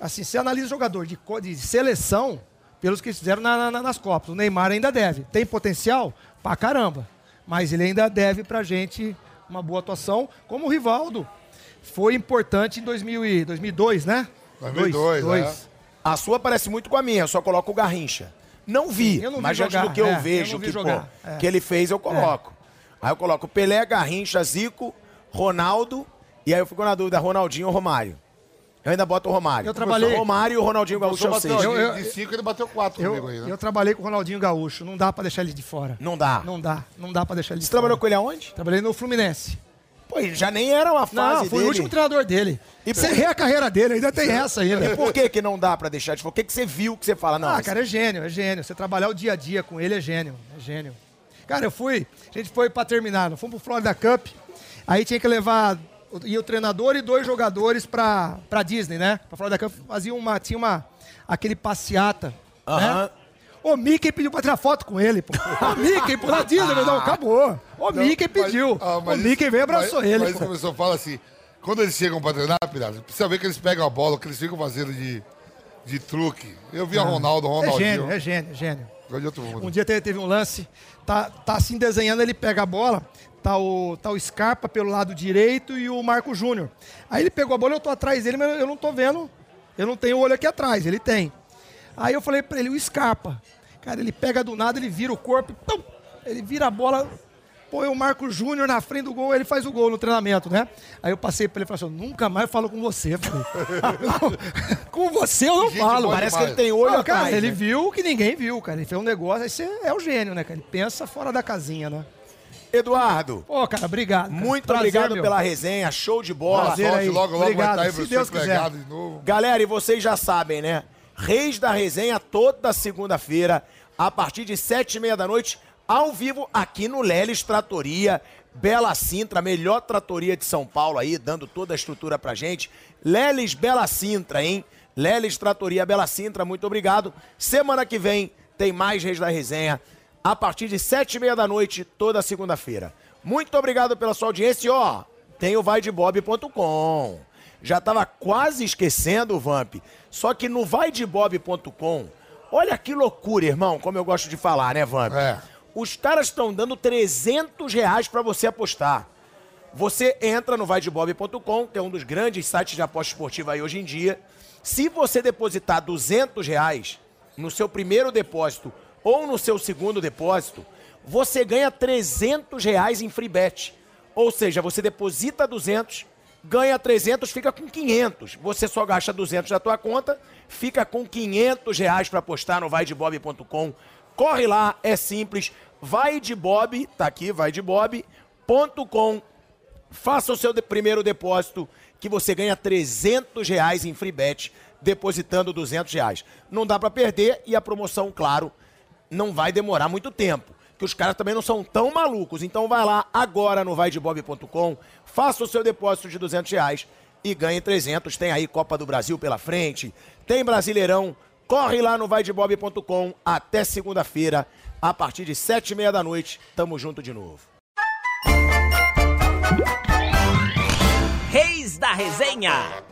assim, você analisa o jogador de, de seleção, pelos que fizeram na, na, nas Copas. O Neymar ainda deve. Tem potencial? Pra caramba. Mas ele ainda deve pra gente uma boa atuação, como o Rivaldo. Foi importante em 2000 e 2002, né?
2002,
Dois,
é.
dois.
A sua parece muito com a minha, eu só coloco o Garrincha. Não vi,
Eu não vi
mas diante
jogar,
do que eu
é, eu
vejo
vi
que,
jogar,
pô,
é.
que ele fez, eu coloco. Aí eu coloco Pelé, Garrincha, Zico, Ronaldo, e aí eu fico na dúvida, Ronaldinho ou Romário. Eu ainda boto o Romário.
Eu trabalhei-
Romário e o Ronaldinho Gaúcho é
Eu-
ó,
eu-
de 5 ele bateu 4 comigo aí,
Eu,
né?
eu trabalhei com o Ronaldinho Gaúcho. Não dá pra deixar ele de fora.
Não dá.
Não dá. Não dá pra deixar ele de
Você
fora.
trabalhou com ele aonde?
Trabalhei no Fluminense.
Pô, ele já nem era uma
Não,
fase
fui
dele.
o último treinador dele.
E
E
por-
Cerrei a carreira dele, ainda tem essa ainda.
E por que que não dá pra deixar de fora? O que que você viu que você fala? Não,
Ah,
esse-
cara, é gênio, é gênio. Você trabalhar o dia a dia com ele é gênio, é gênio. Cara, eu fui, a gente foi pra terminar, nós fomos pro Florida Cup, aí tinha que levar, ia o treinador e dois jogadores pra, pra Disney, né? Pra Florida Cup fazia uma, tinha uma, aquele passeata,
Aham.
né? O Mickey pediu pra tirar foto com ele, pô. O Mickey, pô, na Disney, não, acabou. O Mickey
Mas-
pediu.
ah,
o
mas
Mickey
isso-
veio e abraçou
mas,
ele,
Mas
pô.
o pessoal fala assim, quando eles chegam pra treinar, pirata, precisa ver que eles pegam a bola, que eles ficam fazendo de, de truque. Eu vi a Ronaldo,
É
Ronaldinho.
gênio, é gênio, é gênio.
Mundo.
Um dia teve, teve um lance, tá, tá assim desenhando, ele pega a bola, tá o, tá o Scarpa pelo lado direito e o Marco Júnior. Aí ele pegou a bola, eu tô atrás dele, mas eu não tô vendo, eu não tenho o olho aqui atrás, ele tem. Aí eu falei pra ele, o Scarpa. Cara, ele pega do nada, ele vira o corpo, pum, ele vira a bola, põe o Marco Júnior na frente do gol, ele faz o gol no treinamento, né? Aí eu passei pra ele e falei assim, nunca mais falo com você, [laughs] [laughs] com você eu não
Gente
falo.
Parece que ele tem olho
Ah, cara,
atrás,
ele
né?
viu o que ninguém viu, cara. Ele fez um negócio, aí você é o gênio, né, cara? Ele pensa fora da casinha, né?
Eduardo,
Pô, cara, obrigado. cara.
muito
Prazer,
obrigado
meu.
pela resenha, show de bola.
Prazer
sorte,
aí.
logo, logo
Obrigado,
vai estar aí
se Deus quiser.
de novo.
Galera, e vocês já sabem, né? Reis da Resenha toda segunda-feira, a partir de sete e meia da noite, ao vivo aqui no Leles Tratoria. Bela Sintra, melhor tratoria de São Paulo aí, dando toda a estrutura pra gente. Leles Bela Sintra, hein? Leles Tratoria Bela Sintra, muito obrigado. Semana que vem tem mais Reis da Resenha, a partir de sete e meia da noite, toda segunda-feira. Muito obrigado pela sua audiência e ó, tem o vaidebob.com. Já estava quase esquecendo o Vamp. Só que no vaidebob.com, olha que loucura, irmão, como eu gosto de falar, né, Vamp?
É.
Os caras estão dando 300 reais para você apostar. Você entra no vaidebob.com, que é um dos grandes sites de aposta esportiva aí hoje em dia. Se você depositar 200 reais no seu primeiro depósito ou no seu segundo depósito, você ganha 300 reais em free bet. Ou seja, você deposita 200, ganha 300, fica com 500. Você só gasta 200 da tua conta, fica com 500 reais para apostar no vaidebob.com. Corre lá, é simples. Vai de Bob, tá aqui, vai de Bob.com. Faça o seu de- primeiro depósito que você ganha 300 reais em free bet depositando 200 reais. Não dá para perder e a promoção, claro, não vai demorar muito tempo. Que os caras também não são tão malucos. Então vai lá agora no vaidebob.com, faça o seu depósito de 200 reais e ganhe 300. Tem aí Copa do Brasil pela frente, tem Brasileirão. Corre lá no vaidebob.com até segunda-feira, a partir de sete e meia da noite. Tamo junto de novo.
Reis da Resenha.